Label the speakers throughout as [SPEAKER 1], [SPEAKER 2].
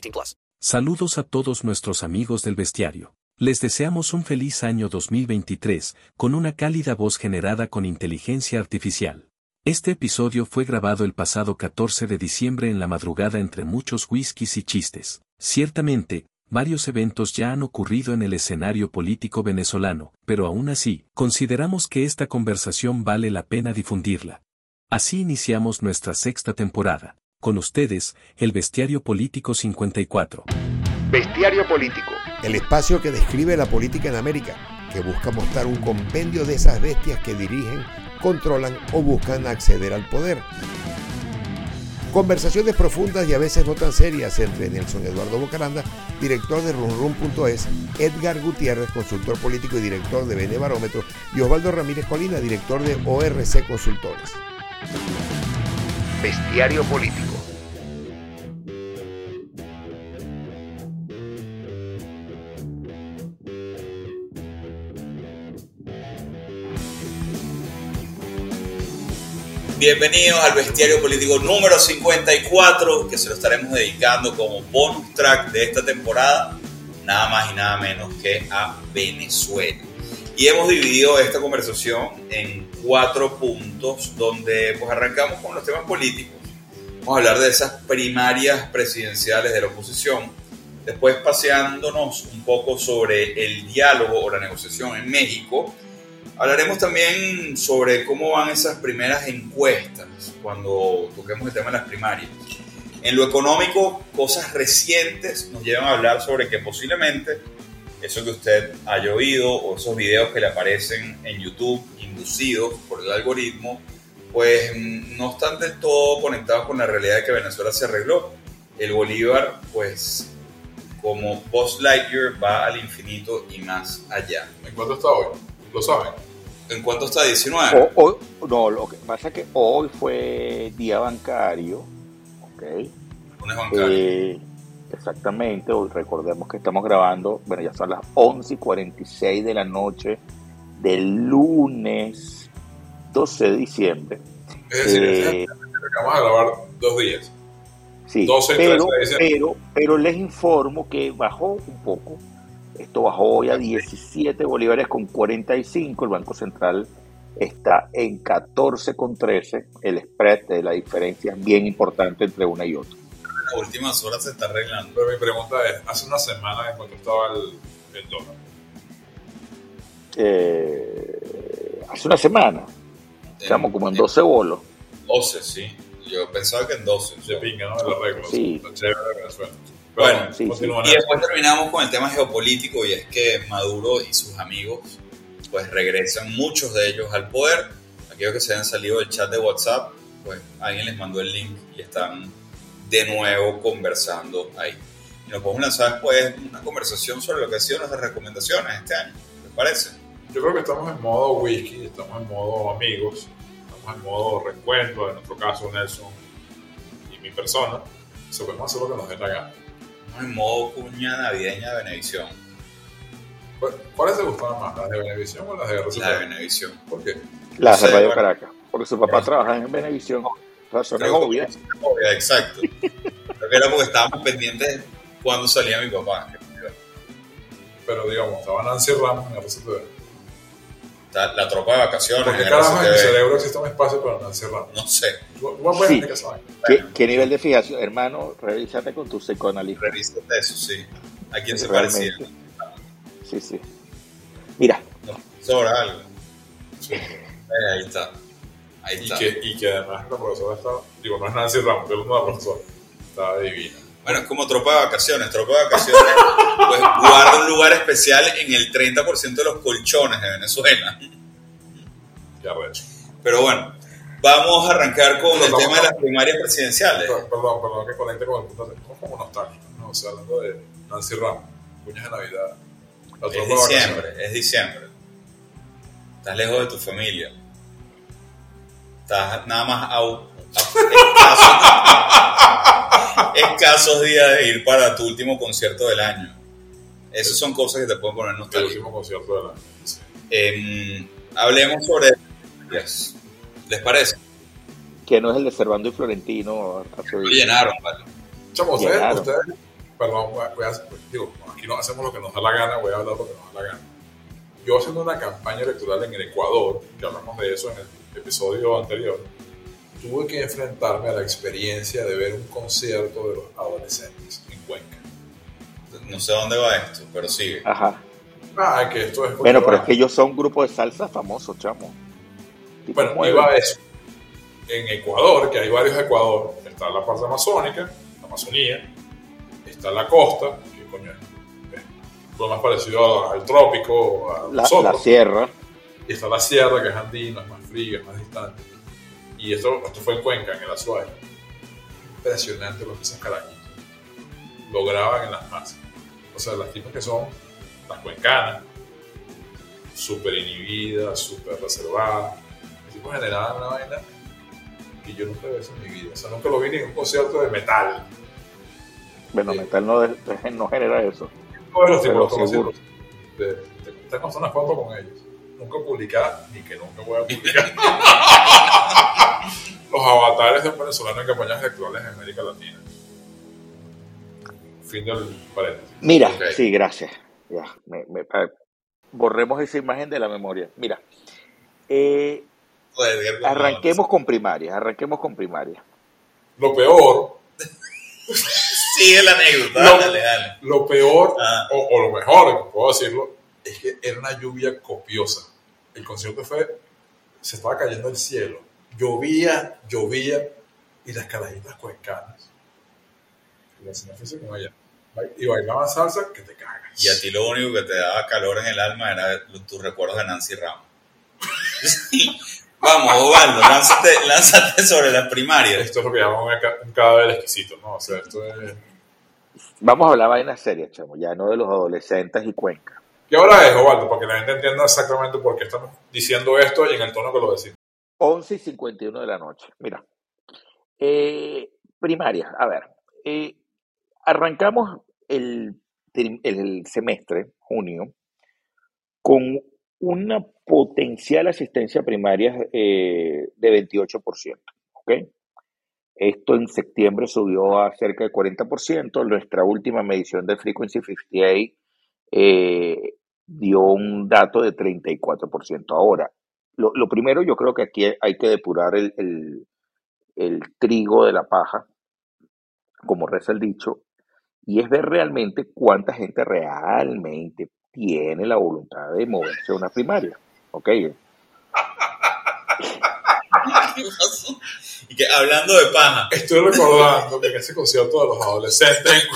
[SPEAKER 1] 18 plus.
[SPEAKER 2] Saludos a todos nuestros amigos del bestiario. Les deseamos un feliz año 2023, con una cálida voz generada con inteligencia artificial. Este episodio fue grabado el pasado 14 de diciembre en la madrugada entre muchos whiskies y chistes. Ciertamente, Varios eventos ya han ocurrido en el escenario político venezolano, pero aún así, consideramos que esta conversación vale la pena difundirla. Así iniciamos nuestra sexta temporada. Con ustedes, el Bestiario Político 54.
[SPEAKER 3] Bestiario Político, el espacio que describe la política en América, que busca mostrar un compendio de esas bestias que dirigen, controlan o buscan acceder al poder. Conversaciones profundas y a veces no tan serias entre Nelson Eduardo Bocaranda, director de runrun.es, Edgar Gutiérrez, consultor político y director de Bene Barómetro, y Osvaldo Ramírez Colina, director de ORC Consultores. Bestiario Político.
[SPEAKER 4] Bienvenidos al Bestiario Político número 54, que se lo estaremos dedicando como bonus track de esta temporada, nada más y nada menos que a Venezuela. Y hemos dividido esta conversación en cuatro puntos, donde pues arrancamos con los temas políticos. Vamos a hablar de esas primarias presidenciales de la oposición, después paseándonos un poco sobre el diálogo o la negociación en México, Hablaremos también sobre cómo van esas primeras encuestas cuando toquemos el tema de las primarias. En lo económico, cosas recientes nos llevan a hablar sobre que posiblemente eso que usted haya oído o esos videos que le aparecen en YouTube inducidos por el algoritmo, pues no están del todo conectados con la realidad de que Venezuela se arregló. El Bolívar, pues como Buzz Lightyear va al infinito y más allá.
[SPEAKER 5] ¿En cuánto está hoy? ¿Lo saben?
[SPEAKER 4] ¿En cuánto está? ¿19?
[SPEAKER 6] no, lo que pasa es que hoy fue día bancario. ¿Ok?
[SPEAKER 4] Lunes bancario.
[SPEAKER 6] Eh, exactamente, hoy recordemos que estamos grabando, bueno, ya son las 11 y 46 de la noche del lunes 12 de diciembre.
[SPEAKER 5] Es decir, eh, acabamos de grabar dos días.
[SPEAKER 6] Sí, 12 pero, pero, pero les informo que bajó un poco esto bajó hoy a 17 bolívares con 45. El Banco Central está en 14,13. El spread de la diferencia es bien importante entre una y otra.
[SPEAKER 4] Las últimas horas se está arreglando.
[SPEAKER 5] Pero mi pregunta es, hace una semana en cuanto estaba el, el dólar.
[SPEAKER 6] Eh, hace una semana. Estamos como en 12 bolos.
[SPEAKER 4] 12, sí. Yo pensaba que en 12.
[SPEAKER 5] Se pinga, ¿no? El arreglo.
[SPEAKER 6] Sí.
[SPEAKER 4] Bueno, y después terminamos con el tema geopolítico y es que Maduro y sus amigos pues regresan muchos de ellos al poder. Aquellos que se han salido del chat de WhatsApp, pues alguien les mandó el link y están de nuevo conversando ahí. Y nos podemos lanzar después una conversación sobre lo que han sido nuestras recomendaciones este año. ¿Les parece?
[SPEAKER 5] Yo creo que estamos en modo whisky, estamos en modo amigos, estamos en modo recuento, en nuestro caso Nelson y mi persona. Se podemos hacer lo que nos dé la gana
[SPEAKER 4] en modo cuña navideña de Benevisión.
[SPEAKER 5] ¿Cuáles te gustaban más, las de Benevisión o las de RCTV?
[SPEAKER 4] La de Benevisión.
[SPEAKER 5] ¿Por qué?
[SPEAKER 6] Las de Radio Caracas. Porque su papá trabaja en Benevisión. Razones obvias.
[SPEAKER 4] Obvia, exacto. Creo que era porque estábamos pendientes cuando salía mi papá.
[SPEAKER 5] Pero digamos, estaba Nancy Ramos en RCTV.
[SPEAKER 4] Está la tropa de vacaciones.
[SPEAKER 5] ¿Por qué
[SPEAKER 4] en
[SPEAKER 5] carajo en mi cerebro existe un espacio para Nancy Ramos?
[SPEAKER 4] No sé.
[SPEAKER 6] Sí. ¿Qué, qué nivel de fijación? Hermano, revísate con tu psicoanalista.
[SPEAKER 4] Revísate eso, sí. ¿A quién se
[SPEAKER 6] Realmente.
[SPEAKER 4] parecía?
[SPEAKER 6] Sí, sí. Mira,
[SPEAKER 4] No, sobra algo. Eh, ahí está. Ahí
[SPEAKER 5] Y que, y que además la profesora está, digo, no es Nancy Ramos, pero es una profesora. Está divina.
[SPEAKER 4] Bueno, es como tropa de vacaciones. Tropa de vacaciones pues, guarda un lugar especial en el 30% de los colchones de Venezuela.
[SPEAKER 5] Qué arrecho.
[SPEAKER 4] Pero bueno, vamos a arrancar con
[SPEAKER 5] Pero
[SPEAKER 4] el tema de las primarias presidenciales.
[SPEAKER 5] Perdón, perdón, perdón, que conecte con el punto de Estamos como nostálgicos, ¿no? O sea, hablando de Nancy Ramos, cuñas de Navidad. La
[SPEAKER 4] Es
[SPEAKER 5] tropa de vacaciones.
[SPEAKER 4] diciembre, es diciembre. Estás lejos de tu familia. Estás nada más a, a- escasos, escasos días de ir para tu último concierto del año. Esas son cosas que te pueden poner
[SPEAKER 5] El
[SPEAKER 4] nostálgico.
[SPEAKER 5] último concierto del año. Sí.
[SPEAKER 4] Em, hablemos sobre... Yes. ¿Les parece?
[SPEAKER 6] que no es el de Servando y Florentino.
[SPEAKER 4] Lo llenaron, ¿vale?
[SPEAKER 5] Chamo, ustedes, perdón, voy a- voy a- digo, aquí no hacemos lo que nos da la gana, voy a hablar lo que nos da la gana. Yo haciendo una campaña electoral en el Ecuador, que hablamos de eso en el episodio anterior, tuve que enfrentarme a la experiencia de ver un concierto de los adolescentes en Cuenca.
[SPEAKER 4] No sé dónde va esto, pero sigue.
[SPEAKER 6] Ajá.
[SPEAKER 5] Ah, que esto es...
[SPEAKER 6] Bueno, pero es que ellos son un grupo de salsa famoso, chamo.
[SPEAKER 5] Bueno,
[SPEAKER 6] mueven.
[SPEAKER 5] iba a eso. En Ecuador, que hay varios Ecuador, está la parte amazónica, la Amazonía, está la costa, que coño es, es lo más parecido al, al trópico, a
[SPEAKER 6] la,
[SPEAKER 5] nosotros.
[SPEAKER 6] la sierra.
[SPEAKER 5] Y está la sierra, que es andina, es más más distante. Y esto, esto fue en Cuenca, en el Azuay. Impresionante lo que esos carajitos lograban en las masas. O sea, las tipas que son las cuencanas, súper inhibidas, súper reservadas. Los tipos generaban una vaina que yo nunca había visto en mi vida. O sea, nunca lo vi ni en un concierto de metal.
[SPEAKER 6] Bueno,
[SPEAKER 5] Sí.
[SPEAKER 6] metal no, no genera eso.
[SPEAKER 5] Todos los
[SPEAKER 6] Pero
[SPEAKER 5] tipos los
[SPEAKER 6] seguro.
[SPEAKER 5] Te, te, te una foto con ellos. Nunca publicada, ni que nunca voy a publicar. los avatares de un venezolano en campañas electorales en América Latina. Fin del paréntesis.
[SPEAKER 6] Mira, sí, gracias. Ya, me- me- borremos esa imagen de la memoria. Mira, eh,
[SPEAKER 4] Joder,
[SPEAKER 6] arranquemos con primarias, arranquemos con primarias.
[SPEAKER 5] Lo peor,
[SPEAKER 4] Sigue la anécdota,
[SPEAKER 5] No.
[SPEAKER 4] dale, dale.
[SPEAKER 5] lo peor,
[SPEAKER 4] Ah.
[SPEAKER 5] o, o lo mejor, puedo decirlo, es que era una lluvia copiosa. El concierto fue, se estaba cayendo el cielo. Llovía, llovía, y las carajitas cuencanas. Y la señora fue con ella. Y bailaban salsa que te cagas.
[SPEAKER 4] Y a ti lo único que te daba calor en el alma era tus recuerdos de Nancy Ramos. Vamos, Osvaldo, lánzate, lánzate sobre las primarias.
[SPEAKER 5] Esto es lo que llamamos un, ca- un cadáver exquisito, ¿no? O sea, esto es...
[SPEAKER 6] Vamos a hablar vainas serias, chamo, ya no de los adolescentes y Cuenca.
[SPEAKER 5] ¿Qué hora es, Osvaldo? Para que la gente entienda exactamente por qué estamos diciendo esto y en el tono que lo decimos.
[SPEAKER 6] 11 y 51 de la noche. Mira, eh, primarias, a ver, eh, arrancamos el semestre, junio, con una potencial asistencia primaria eh, de 28%. ¿ok? Esto en septiembre subió a cerca de 40%. Nuestra última medición de Frequency 58 eh, dio un dato de 34%. Ahora, lo, lo primero, yo creo que aquí hay que depurar el, el- el trigo de la paja, como reza el dicho, y es ver realmente cuánta gente realmente tiene la voluntad de moverse a una primaria. ¿Ok?
[SPEAKER 4] Y que hablando de paja,
[SPEAKER 5] Estoy recordando que en ese concierto de los adolescentes.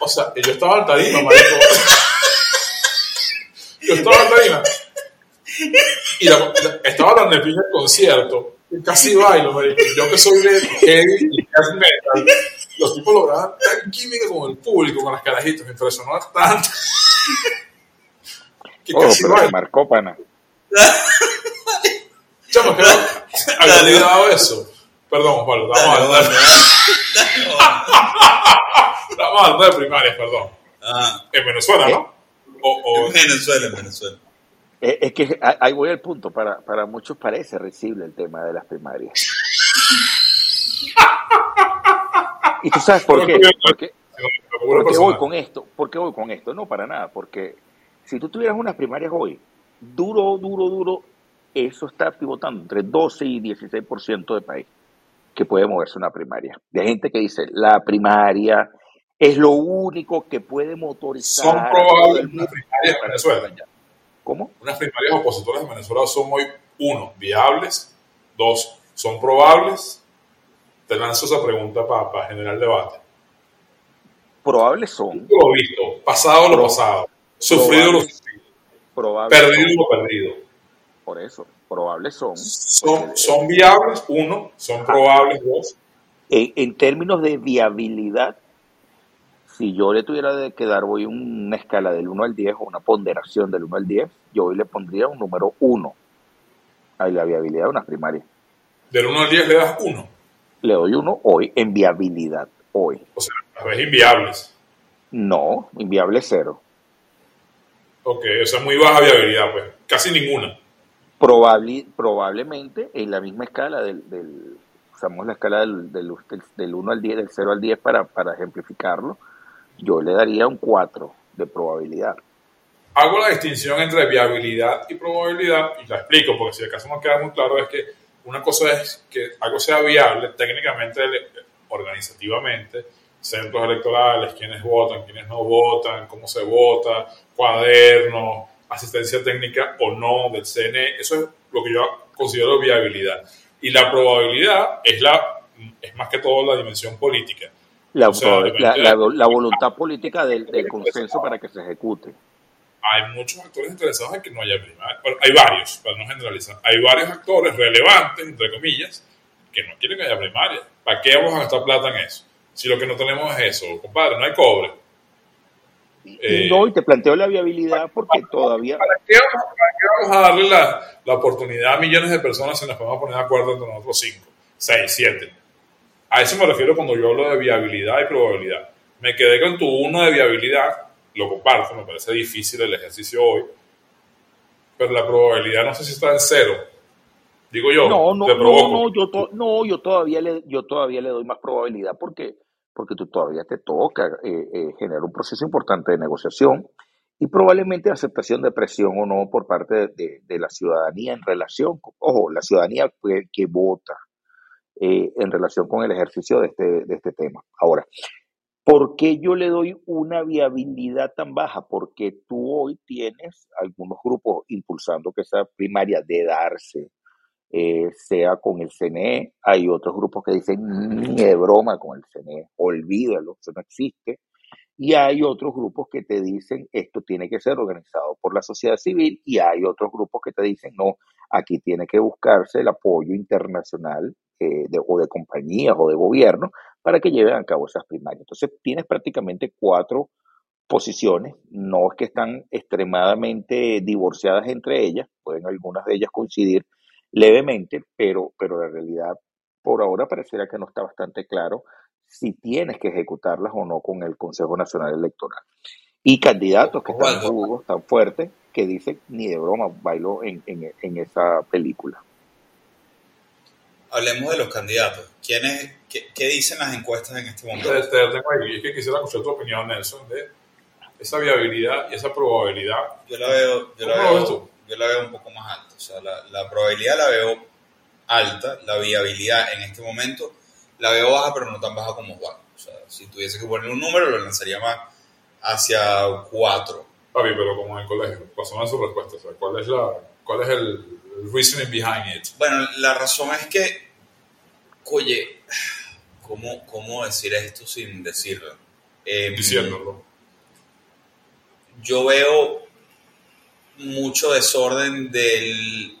[SPEAKER 5] O sea, yo estaba en tarima, marico. Yo estaba en tarima. Y la- la- estaba tan de pinga el concierto. Casi bailo, marico. Yo que soy de heavy y death metal. Los tipos lograban tan química con el público, con las carajitas. Me impresionó tanto. Que
[SPEAKER 6] Oh,
[SPEAKER 5] casi
[SPEAKER 6] pero
[SPEAKER 5] bailo.
[SPEAKER 6] marcó, pana.
[SPEAKER 5] Chamo, que había olvidado eso. Perdón, Osvaldo, estamos
[SPEAKER 4] dale,
[SPEAKER 5] hablando,
[SPEAKER 4] Dale.
[SPEAKER 5] estamos hablando de primarias, perdón.
[SPEAKER 4] Ah,
[SPEAKER 5] En Venezuela, ¿no? O, o-
[SPEAKER 4] en Venezuela, en Venezuela.
[SPEAKER 6] Eh, Es que a- ahí voy al punto. Para, para muchos parece risible el tema de las primarias. ¿Y tú sabes por qué? Porque,
[SPEAKER 5] Locura
[SPEAKER 6] ¿Por qué voy con esto? ¿Por qué voy con esto? No, para nada, porque si tú tuvieras unas primarias hoy, duro, duro, duro, eso está pivotando entre 12 y 16% de país que puede moverse una primaria. De gente que dice, la primaria es lo único que puede motorizar.
[SPEAKER 5] Son probables unas primarias en Venezuela.
[SPEAKER 6] ¿Cómo?
[SPEAKER 5] Unas primarias opositoras en Venezuela son hoy, uno, viables, dos, son probables. Te lanzo esa pregunta para generar debate.
[SPEAKER 6] Probables son.
[SPEAKER 5] Lo visto, pasado lo pasado, sufrido lo sufrido, perdido lo perdido.
[SPEAKER 6] Por eso, probables son.
[SPEAKER 5] Son, son viables, uno, son probables, dos.
[SPEAKER 6] En, en términos de viabilidad, si yo le tuviera que dar hoy una escala del 1 al 10 o una ponderación del 1 al 10, yo hoy le pondría un número 1 a la viabilidad de unas primarias.
[SPEAKER 5] ¿Del 1 al 10 le das 1?
[SPEAKER 6] Le doy 1 hoy en viabilidad, hoy.
[SPEAKER 5] O sea, a veces inviables.
[SPEAKER 6] No, inviable cero.
[SPEAKER 5] Ok, o sea, muy baja viabilidad, pues, casi ninguna.
[SPEAKER 6] Probable, probablemente en la misma escala del, del usamos la escala del, del, del, 1 al 10, del 0 al 10 para, para ejemplificarlo, yo le daría un 4 de probabilidad.
[SPEAKER 5] Hago la distinción entre viabilidad y probabilidad y la explico, porque si acaso no queda muy claro, es que una cosa es que algo sea viable técnicamente, organizativamente, centros electorales, quiénes votan, quiénes no votan, cómo se vota, cuadernos, asistencia técnica o no del CNE, eso es lo que yo considero viabilidad. Y la probabilidad es, la, es más que todo la dimensión política.
[SPEAKER 6] La, la, voluntad política del, consenso para que se ejecute.
[SPEAKER 5] Hay muchos actores interesados en que no haya primaria. Hay varios, para no generalizar. Hay varios actores relevantes, entre comillas, que no quieren que haya primaria. ¿Para qué vamos a gastar plata en eso? Si lo que no tenemos es eso, compadre, no hay cobre.
[SPEAKER 6] Y, no, y te planteo la viabilidad porque todavía...
[SPEAKER 5] ¿para qué, vamos, a darle la, la, oportunidad a millones de personas si nos podemos poner de acuerdo entre nosotros cinco, seis, siete? A eso me refiero cuando yo hablo de viabilidad y probabilidad. Me quedé con tu uno de viabilidad, lo comparto, me parece difícil el ejercicio hoy, pero la probabilidad no sé si está en cero. Digo yo,
[SPEAKER 6] no, no, no, yo, no, yo todavía le, yo todavía le doy más probabilidad porque, porque tú todavía te toca eh, eh, generar un proceso importante de negociación y probablemente aceptación de presión o no por parte de, de, la ciudadanía en relación, ojo, la ciudadanía que, que vota, eh, en relación con el ejercicio de este, de este tema. Ahora, ¿por qué yo le doy una viabilidad tan baja? Porque tú hoy tienes algunos grupos impulsando que esa primaria de darse eh, sea con el CNE. Hay otros grupos que dicen ni de broma con el CNE, olvídalo, eso no existe. Y hay otros grupos que te dicen esto tiene que ser organizado por la sociedad civil y hay otros grupos que te dicen no, aquí tiene que buscarse el apoyo internacional eh, de, o de compañías o de gobierno para que lleven a cabo esas primarias. Entonces tienes prácticamente cuatro posiciones, no es que están extremadamente divorciadas entre ellas, pueden algunas de ellas coincidir levemente, pero, pero la realidad por ahora pareciera que no está bastante claro si tienes que ejecutarlas o no con el Consejo Nacional Electoral. Y candidatos que están rudos, tan fuertes, que dicen, ni de broma, bailo en, en, en esa película
[SPEAKER 4] hablemos de los candidatos. ¿Quiénes, qué, qué, dicen las encuestas en este momento?
[SPEAKER 5] Te, te tengo ahí. Es que quisiera escuchar tu opinión, Nelson, de esa viabilidad y esa probabilidad.
[SPEAKER 4] Yo la veo, yo la veo, yo la veo un poco más alta. O sea, la, la, probabilidad la veo alta, la viabilidad en este momento la veo baja, pero no tan baja como Juan. O sea, si tuviese que poner un número, lo lanzaría más hacia 4.
[SPEAKER 5] Papi, pero como en el colegio, ¿cuáles son sus respuestas? O sea, ¿cuál es, la, cuál es el, reasoning behind it?
[SPEAKER 4] Bueno, la razón es que, oye, ¿cómo, cómo decir esto sin decirlo?
[SPEAKER 5] Eh, Diciéndolo.
[SPEAKER 4] Yo veo mucho desorden del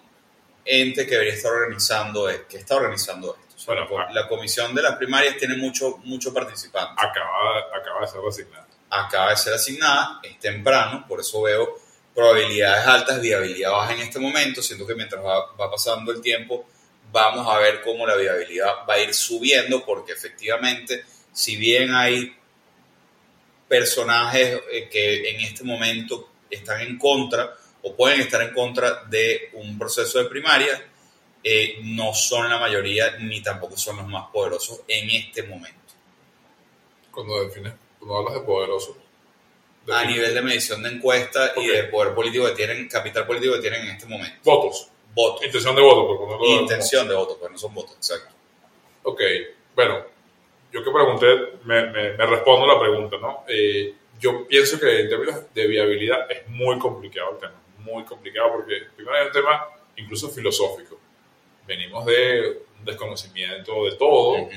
[SPEAKER 4] ente que debería estar organizando, que está organizando esto. O sea, bueno, la, la, comisión de las primarias tiene mucho, mucho participante.
[SPEAKER 5] Acaba, acaba de ser asignada.
[SPEAKER 4] Acaba de ser asignada, es temprano, por eso veo probabilidades altas, viabilidad baja en este momento. Siento que mientras va, pasando el tiempo, vamos a ver cómo la viabilidad va a ir subiendo, porque efectivamente, si bien hay personajes eh, que en este momento están en contra o pueden estar en contra de un proceso de primaria, eh, no son la mayoría ni tampoco son los más poderosos en este momento.
[SPEAKER 5] Cuando defines, cuando hablas de poderosos,
[SPEAKER 4] a nivel de medición de encuesta y de poder político que tienen, capital político que tienen en este momento.
[SPEAKER 5] Votos.
[SPEAKER 4] Votos.
[SPEAKER 5] Intención de voto. Por de
[SPEAKER 4] Intención de voto, pues no son votos, exacto.
[SPEAKER 5] Ok, bueno, yo que pregunté, me, me, me respondo la pregunta, ¿no? Eh, yo pienso que en términos de viabilidad es muy complicado el tema, muy complicado porque primero hay un tema incluso filosófico. Venimos de un desconocimiento de todo,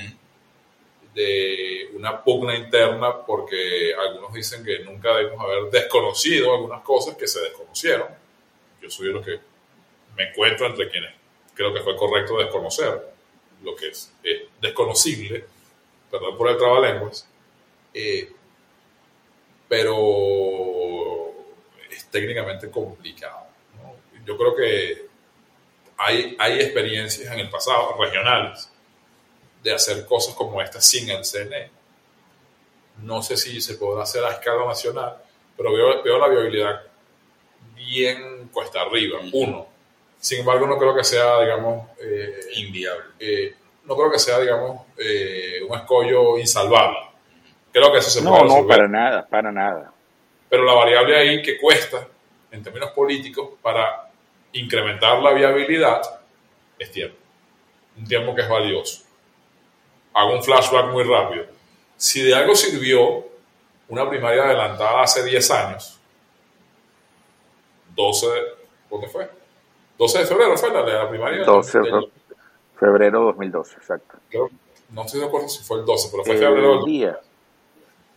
[SPEAKER 5] de una pugna interna porque algunos dicen que nunca debemos haber desconocido algunas cosas que se desconocieron. Yo soy de los que me encuentro entre quienes creo que fue correcto desconocer lo que es, desconocible, perdón por el trabalenguas, eh, pero es técnicamente complicado. ¿no? Yo creo que hay, hay experiencias en el pasado, regionales, de hacer cosas como esta sin el CNE. No sé si se podrá hacer a escala nacional, pero veo, veo la viabilidad bien cuesta arriba, uno. Sin embargo, no creo que sea, digamos... Eh,
[SPEAKER 4] Inviable.
[SPEAKER 5] Eh, no creo que sea, digamos, eh, un escollo insalvable. Creo que eso se
[SPEAKER 6] no,
[SPEAKER 5] puede
[SPEAKER 6] No,
[SPEAKER 5] resolver.
[SPEAKER 6] para nada, para nada.
[SPEAKER 5] Pero la variable ahí que cuesta, en términos políticos, para incrementar la viabilidad, es tiempo. Un tiempo que es valioso. Hago un flashback muy rápido. Si de algo sirvió una primaria adelantada hace 10 años, 12, ¿dónde fue? 12 de febrero fue la la primaria.
[SPEAKER 6] 12
[SPEAKER 5] del-
[SPEAKER 6] de febrero 2012, exacto.
[SPEAKER 5] creo- no estoy de acuerdo si fue el 12, pero fue
[SPEAKER 6] El
[SPEAKER 5] febrero del
[SPEAKER 6] día,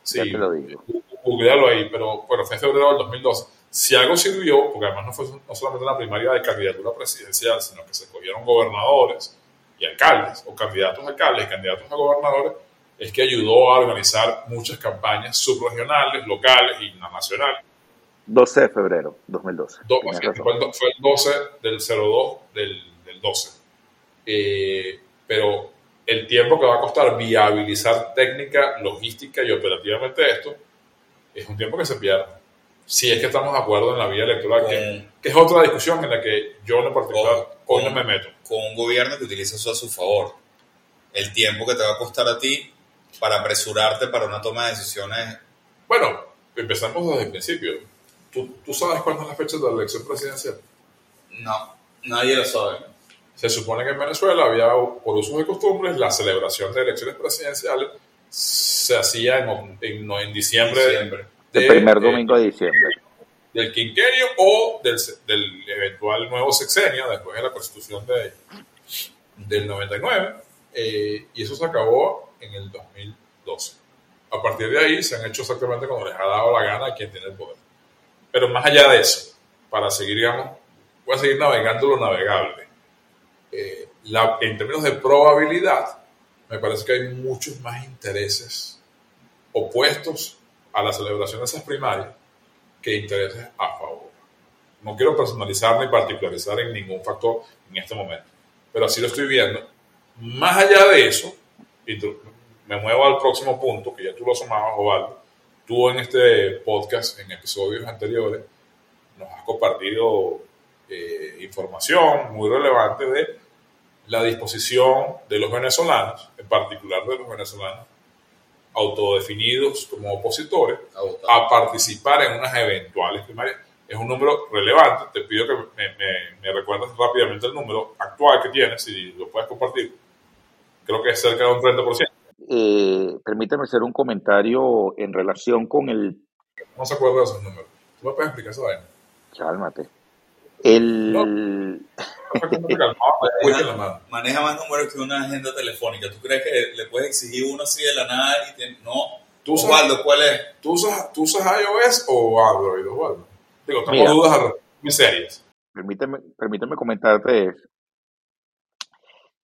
[SPEAKER 5] Sí,
[SPEAKER 6] ya te lo digo.
[SPEAKER 5] googlealo ahí, pero bueno, fue en febrero del 2012. Si algo sirvió, porque además no fue no solamente una primaria de candidatura presidencial, sino que se escogieron gobernadores y alcaldes, o candidatos a alcaldes y candidatos a gobernadores, es que ayudó a organizar muchas campañas subregionales, locales y nacionales.
[SPEAKER 6] 12 de febrero 2012.
[SPEAKER 5] Do- fue, el, fue el 12 del 02 del, del 12. Eh, pero el tiempo que va a costar viabilizar técnica, logística y operativamente esto es un tiempo que se pierde. Si es que estamos de acuerdo en la vía electoral, que, que es otra discusión en la que yo en particular hoy no me meto.
[SPEAKER 4] Con un gobierno que utiliza eso a su favor. El tiempo que te va a costar a ti para apresurarte para una toma de decisiones.
[SPEAKER 5] Bueno, empezamos desde el principio. ¿Tú, tú sabes cuándo es la fecha de la elección presidencial?
[SPEAKER 4] No, nadie lo sabe.
[SPEAKER 5] Se supone que en Venezuela había, por usos de costumbres, la celebración de elecciones presidenciales se hacía en, en, en diciembre,
[SPEAKER 4] Diciembre.
[SPEAKER 5] De-
[SPEAKER 6] El primer
[SPEAKER 5] de-
[SPEAKER 6] domingo de diciembre.
[SPEAKER 5] del quinquenio o del, eventual nuevo sexenio después de la constitución de, del 99 eh, y eso se acabó en el 2012. A partir de ahí se han hecho exactamente como les ha dado la gana a quien tiene el poder. Pero más allá de eso, para seguir, digamos, voy a seguir navegando lo navegable. Eh, la- en términos de probabilidad, me parece que hay muchos más intereses opuestos a la celebración de esas primarias que intereses a favor. No quiero personalizar ni particularizar en ningún factor en este momento, pero así lo estoy viendo. Más allá de eso, y me muevo al próximo punto, que ya tú lo asomabas, Ovaldo, tú en este podcast, en episodios anteriores, nos has compartido eh, información muy relevante de la disposición de los venezolanos, en particular de los venezolanos autodefinidos como opositores, a participar en unas eventuales primarias. Es un número relevante. Te pido que me, me, me recuerdes rápidamente el número actual que tienes, si lo puedes compartir. Creo que es cerca de un 30%.
[SPEAKER 6] Eh, permítame hacer un comentario en relación con el...
[SPEAKER 5] No se acuerda de esos números. ¿Tú me puedes explicar eso, vaina?
[SPEAKER 6] Cálmate. El...
[SPEAKER 4] Maneja, maneja más números que una agenda telefónica. ¿Tú crees que le puedes exigir uno así de la nada? Y No.
[SPEAKER 5] ¿Tú usas-
[SPEAKER 4] Osvaldo, ¿cuál es?
[SPEAKER 5] ¿Tú usas, ¿Tú usas iOS o Android, Osvaldo? Digo, tengo
[SPEAKER 6] Mira.
[SPEAKER 5] dudas muy serias.
[SPEAKER 6] Permíteme, permíteme comentarte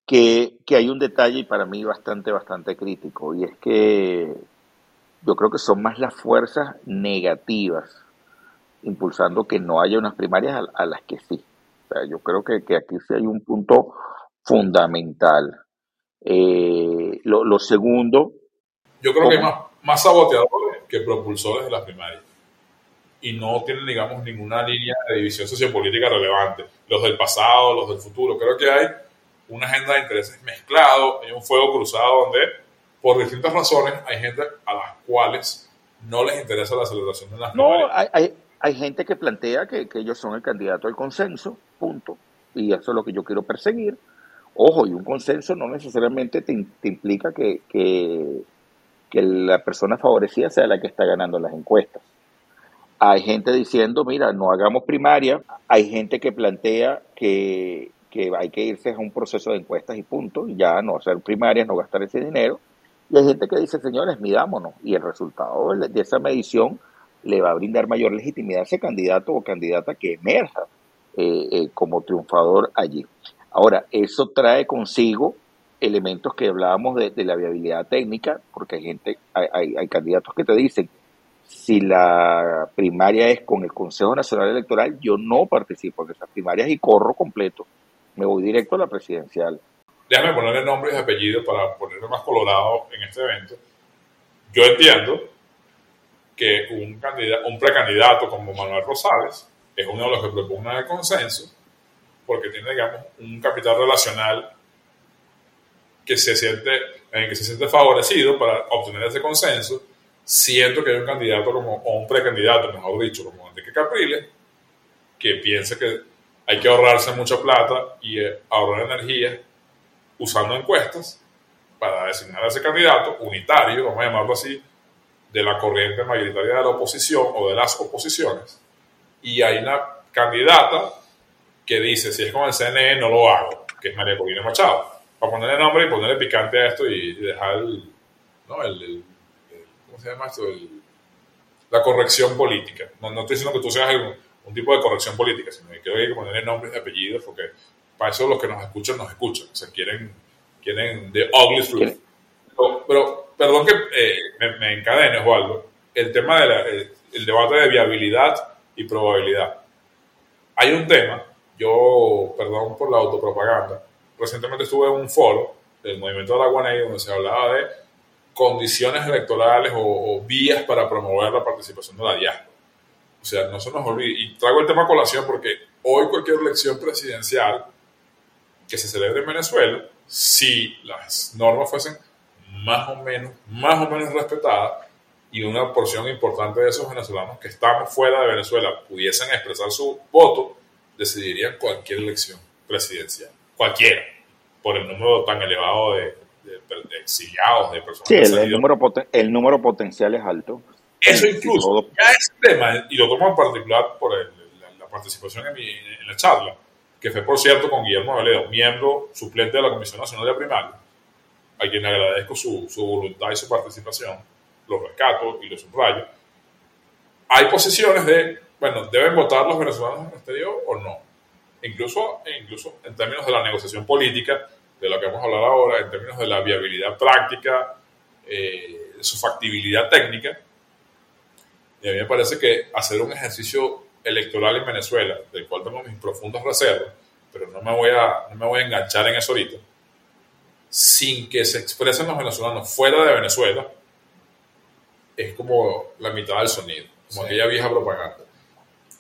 [SPEAKER 6] que, que hay un detalle y para mí bastante, bastante crítico, y es que yo creo que son más las fuerzas negativas impulsando que no haya unas primarias a, a las que sí. Sea, yo creo que, que aquí sí hay un punto fundamental. Eh, lo, lo segundo,
[SPEAKER 5] Yo creo que hay
[SPEAKER 6] ¿Cómo?
[SPEAKER 5] más, más saboteadores que propulsores de las primarias. Y no tienen, digamos, ninguna línea de división sociopolítica relevante. Los del pasado, los del futuro. Creo que hay una agenda de intereses mezclado, hay un fuego cruzado donde, por distintas razones, hay gente a las cuales no les interesa la celebración de las
[SPEAKER 6] No, hay, hay, hay, gente que plantea que, ellos son el candidato al consenso, punto. Y eso es lo que yo quiero perseguir. Ojo, y un consenso no necesariamente te, implica que la persona favorecida sea la que está ganando las encuestas. Hay gente diciendo, mira, no hagamos primaria. Hay gente que plantea que, que hay que irse a un proceso de encuestas y punto, y ya no hacer primarias, no gastar ese dinero. Y hay gente que dice, señores, midámonos. Y el resultado de esa medición le va a brindar mayor legitimidad a ese candidato o candidata que emerja eh, eh, como triunfador allí. Ahora, eso trae consigo elementos que hablábamos de, la viabilidad técnica, porque hay gente, hay, hay, hay candidatos que te dicen, si la primaria es con el Consejo Nacional Electoral, yo no participo en esas primarias y corro completo. Me voy directo a la presidencial.
[SPEAKER 5] Déjame ponerle nombre y apellido para ponerme más colorado en este evento. Yo entiendo que un, candidato, un precandidato como Manuel Rosales es uno de los que propone el consenso porque tiene, digamos, un capital relacional que se siente, en el que se siente favorecido para obtener ese consenso. Siento que hay un candidato como, o un precandidato, mejor dicho, como Enrique Capriles, que piensa que hay que ahorrarse mucha plata y eh, ahorrar energía usando encuestas para designar a ese candidato unitario, vamos a llamarlo así, de la corriente mayoritaria de la oposición o de las oposiciones. Y hay una candidata que dice, si es con el CNE no lo hago, que es María Corina Machado. Para ponerle nombre y ponerle picante a esto y dejar el, ¿no? el, el ¿cómo se llama esto? El, la corrección política. No, no, estoy diciendo que tú seas un, un, tipo de corrección política, sino que creo que hay que ponerle nombres y apellidos porque para eso los que nos escuchan, nos escuchan. O sea, quieren, quieren the ugly truth. Pero, pero, perdón que eh, me, me, encadene, Osvaldo, el tema del de el debate de viabilidad y probabilidad. Hay un tema, yo, perdón por la autopropaganda, recientemente estuve en un foro del movimiento de la Guanay donde se hablaba de condiciones electorales o, vías para promover la participación de la diáspora. O sea, no se nos olvide. Y traigo el tema a colación porque hoy cualquier elección presidencial que se celebre en Venezuela, si las normas fuesen más o menos, más o menos respetadas y una porción importante de esos venezolanos que estamos fuera de Venezuela pudiesen expresar su voto, decidirían cualquier elección presidencial. Cualquiera. Por el número tan elevado de, de, de exiliados, de personas.
[SPEAKER 6] Sí, el, el, número el número potencial es alto.
[SPEAKER 5] Eso incluso, todo... ya ese tema, y lo tomo en particular por el, la, la, participación en, mi, en, la charla, que fue, por cierto, con Guillermo Veledo, miembro suplente de la Comisión Nacional de Primaria, a quien agradezco su, su voluntad y su participación, lo rescato y lo subrayo. Hay posiciones de, bueno, ¿deben votar los venezolanos en el exterior o no? Incluso, incluso en términos de la negociación política, de lo que vamos a hablar ahora, en términos de la viabilidad práctica, eh, su factibilidad técnica. Y a mí me parece que hacer un ejercicio electoral en Venezuela, del cual tengo mis profundas reservas, pero no me voy a, no me voy a enganchar en eso ahorita, sin que se expresen los venezolanos fuera de Venezuela, es como la mitad del sonido, como sí. aquella vieja propaganda.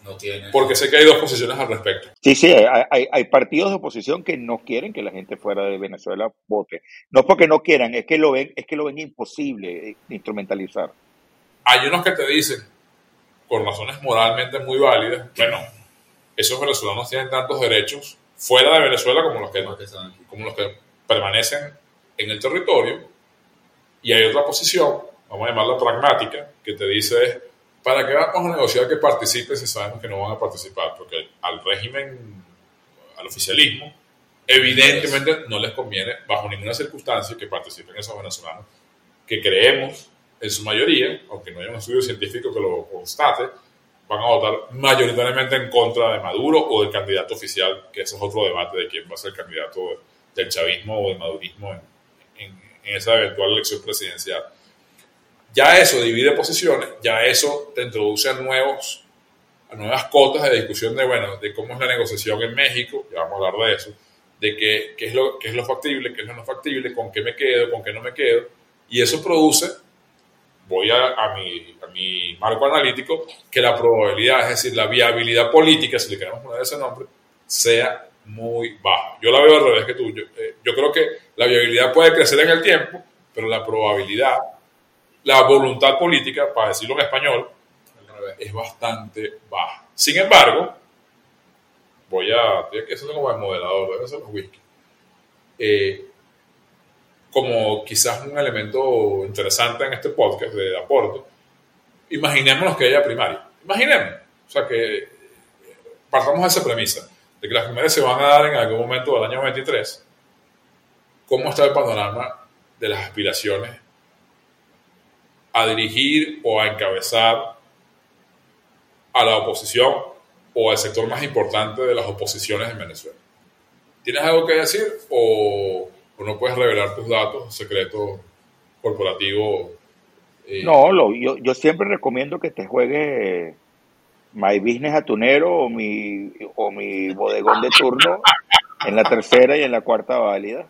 [SPEAKER 4] No tiene.
[SPEAKER 5] Porque sé que hay dos posiciones al respecto.
[SPEAKER 6] Sí, sí, hay, hay, hay, partidos de oposición que no quieren que la gente fuera de Venezuela vote. No es porque no quieran, es que lo ven, es que lo ven imposible instrumentalizar.
[SPEAKER 5] Hay unos que te dicen, por razones moralmente muy válidas, bueno, esos venezolanos tienen tantos derechos fuera de Venezuela como los que, como los que permanecen en el territorio. Y hay otra posición, vamos a llamarla pragmática, que te dice ¿para qué vamos a negociar que participe si sabemos que no van a participar? Porque al régimen, al oficialismo, evidentemente no les conviene bajo ninguna circunstancia que participen esos venezolanos que creemos en su mayoría, aunque no haya un estudio científico que lo constate, van a votar mayoritariamente en contra de Maduro o del candidato oficial, que ese es otro debate de quién va a ser el candidato del chavismo o del madurismo en, en, en esa eventual elección presidencial. Ya eso divide posiciones, ya eso te introduce a, nuevos, a nuevas cotas de discusión de, bueno, de cómo es la negociación en México, ya vamos a hablar de eso, de qué, qué, es lo, qué es lo factible, qué es lo no factible, con qué me quedo, con qué no me quedo, y eso produce, voy a, a, mi, a mi marco analítico, que la probabilidad, es decir, la viabilidad política, si le queremos poner ese nombre, sea muy baja. Yo la veo al revés que tú. Yo, eh, yo creo que la viabilidad puede crecer en el tiempo, pero la probabilidad la voluntad política, para decirlo en español, es bastante baja. Sin embargo, voy a, aquí haciendo como el moderador, voy a hacer los whisky. Eh, como quizás un elemento interesante en este podcast de aporte, imaginémonos que haya primaria. Imaginemos. O sea, que partamos de esa premisa, de que las primarias se van a dar en algún momento del año 23. ¿Cómo está el panorama de las aspiraciones a dirigir o a encabezar a la oposición o al sector más importante de las oposiciones en Venezuela? ¿Tienes algo que decir o, no puedes revelar tus datos secretos corporativos?
[SPEAKER 6] Eh? No, lo, yo, yo siempre recomiendo que te juegue My Business Atunero o mi, o mi bodegón de turno en la tercera y en la cuarta válida.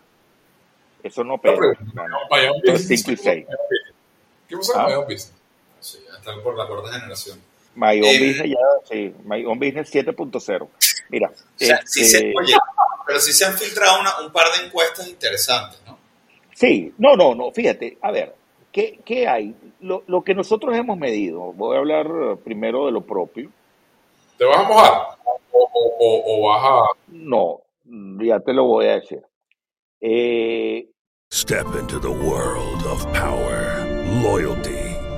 [SPEAKER 6] Eso no pega. No, no, no. 5 y 6.
[SPEAKER 5] ¿Qué pasa
[SPEAKER 4] ah.
[SPEAKER 5] My Own Business?
[SPEAKER 4] Sí, hasta por la cuarta generación.
[SPEAKER 6] My Own eh, Business ya, sí. My Own Business 7.0. Mira. O
[SPEAKER 4] sea, este, sí se, oye, pero sí se han filtrado una, un par de encuestas interesantes, ¿no?
[SPEAKER 6] Sí, no, no, no. Fíjate, a ver, ¿qué, qué hay? Lo, lo, que nosotros hemos medido, voy a hablar primero de lo propio.
[SPEAKER 5] ¿Te vas a mojar? ¿O, o, o vas a.?
[SPEAKER 6] No, ya te lo voy a decir. Eh,
[SPEAKER 7] Step into the world of power, loyalty,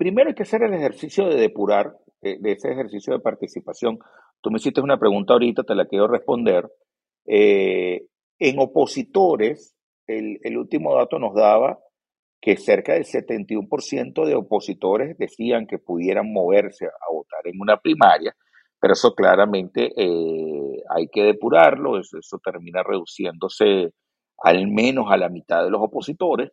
[SPEAKER 6] Primero hay que hacer el ejercicio de depurar, de, de, ese ejercicio de participación. Tú me hiciste una pregunta ahorita, te la quiero responder. Eh, en opositores, el, el último dato nos daba que cerca del 71% de opositores decían que pudieran moverse a votar en una primaria, pero eso claramente eh, hay que depurarlo, eso, eso termina reduciéndose al menos a la mitad de los opositores.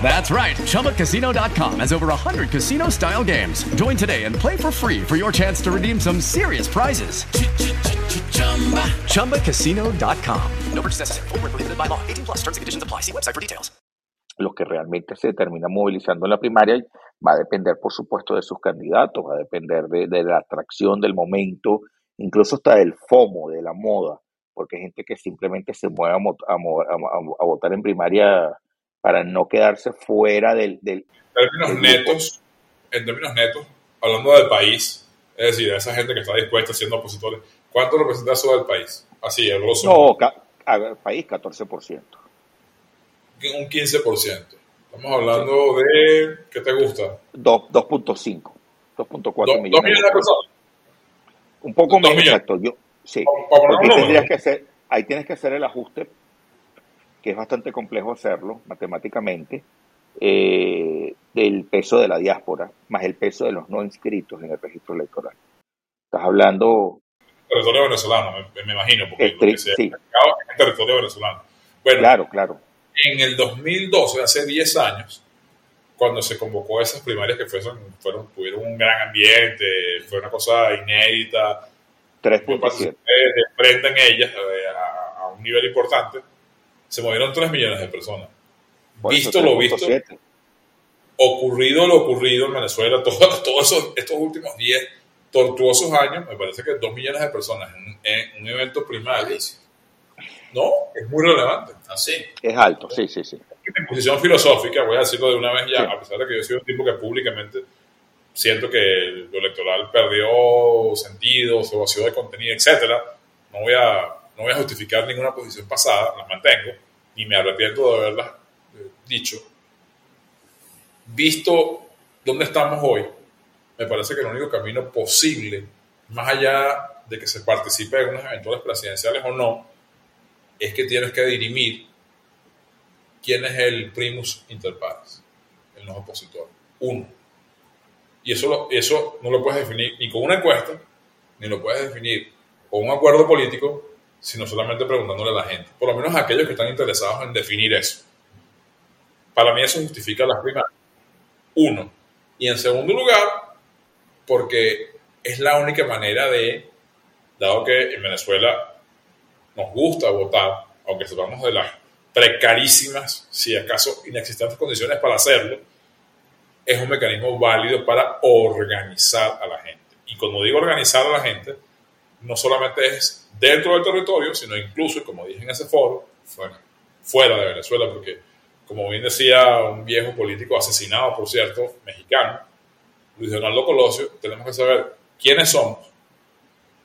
[SPEAKER 8] That's right. ChumbaCasino.com has over 100 casino style games. Join today and play for free for your chance to redeem some serious prizes. ChumbaCasino.com. No purchase necessary. Full prohibited by law. 18 plus terms and conditions apply. See website for details.
[SPEAKER 6] Los que realmente se terminan movilizando en la primaria va a depender, por supuesto, de sus candidatos, va a depender de, de la atracción del momento, incluso hasta del FOMO, de la moda, porque hay gente que simplemente se mueve a, a, a, a votar en primaria para no quedarse fuera del... del
[SPEAKER 5] en términos
[SPEAKER 6] del
[SPEAKER 5] netos, en términos netos, hablando del país, es decir, de esa gente que está dispuesta siendo opositores, ¿cuánto representa eso del país? Así, el grosso.
[SPEAKER 6] No, ca a ver, país 14%.
[SPEAKER 5] Un 15%. Estamos hablando de, ¿qué te gusta?
[SPEAKER 6] 2.5, 2.4 millones.
[SPEAKER 5] 2 millones de personas.
[SPEAKER 6] Un poco menos, exacto. Yo, sí, porque tendrías que hacer, ahí tienes que hacer el ajuste que es bastante complejo hacerlo matemáticamente, eh, del peso de la diáspora, más el peso de los no inscritos en el registro electoral. Estás hablando...
[SPEAKER 5] Territorio venezolano, me, me imagino, porque lo que se
[SPEAKER 6] sí.
[SPEAKER 5] es territorio venezolano. Bueno,
[SPEAKER 6] claro, claro.
[SPEAKER 5] En el 2012, hace 10 años, cuando se convocó esas primarias que fueron, fueron, tuvieron un gran ambiente, fue una cosa inédita.
[SPEAKER 6] 3.7.
[SPEAKER 5] Enfrentan ellas eh, a, a un nivel importante se movieron 3 millones de personas.
[SPEAKER 6] Por
[SPEAKER 5] visto lo visto,
[SPEAKER 6] 7.
[SPEAKER 5] ocurrido lo ocurrido en Venezuela, todos todo estos últimos 10 tortuosos años, me parece que 2 millones de personas en, en un evento primario, no, es muy relevante.
[SPEAKER 4] Así.
[SPEAKER 6] Es alto, sí, sí, sí.
[SPEAKER 5] mi posición filosófica, voy a decirlo de una vez ya, a pesar de que yo soy un tipo que públicamente siento que lo electoral perdió sentido, se vació de contenido, etcétera, no voy a, no voy a justificar ninguna posición pasada, las mantengo, ni me arrepiento de haberlas eh, dicho. Visto dónde estamos hoy, me parece que el único camino posible, más allá de que se participe en unas eventuales presidenciales o no, es que tienes que dirimir quién es el primus inter pares en los opositores. Uno. Y eso, eso no lo puedes definir ni con una encuesta, ni lo puedes definir con un acuerdo político, sino solamente preguntándole a la gente. Por lo menos a aquellos que están interesados en definir eso. Para mí eso justifica las primarias. Uno. Y en segundo lugar, porque es la única manera de, dado que en Venezuela nos gusta votar, aunque sepamos de las precarísimas, si acaso inexistentes condiciones para hacerlo, es un mecanismo válido para organizar a la gente. Y como digo organizar a la gente, no solamente es dentro del territorio, sino incluso, como dije en ese foro, fuera, fuera de Venezuela, porque como bien decía un viejo político asesinado, por cierto, mexicano, Luis Donaldo Colosio, tenemos que saber quiénes somos,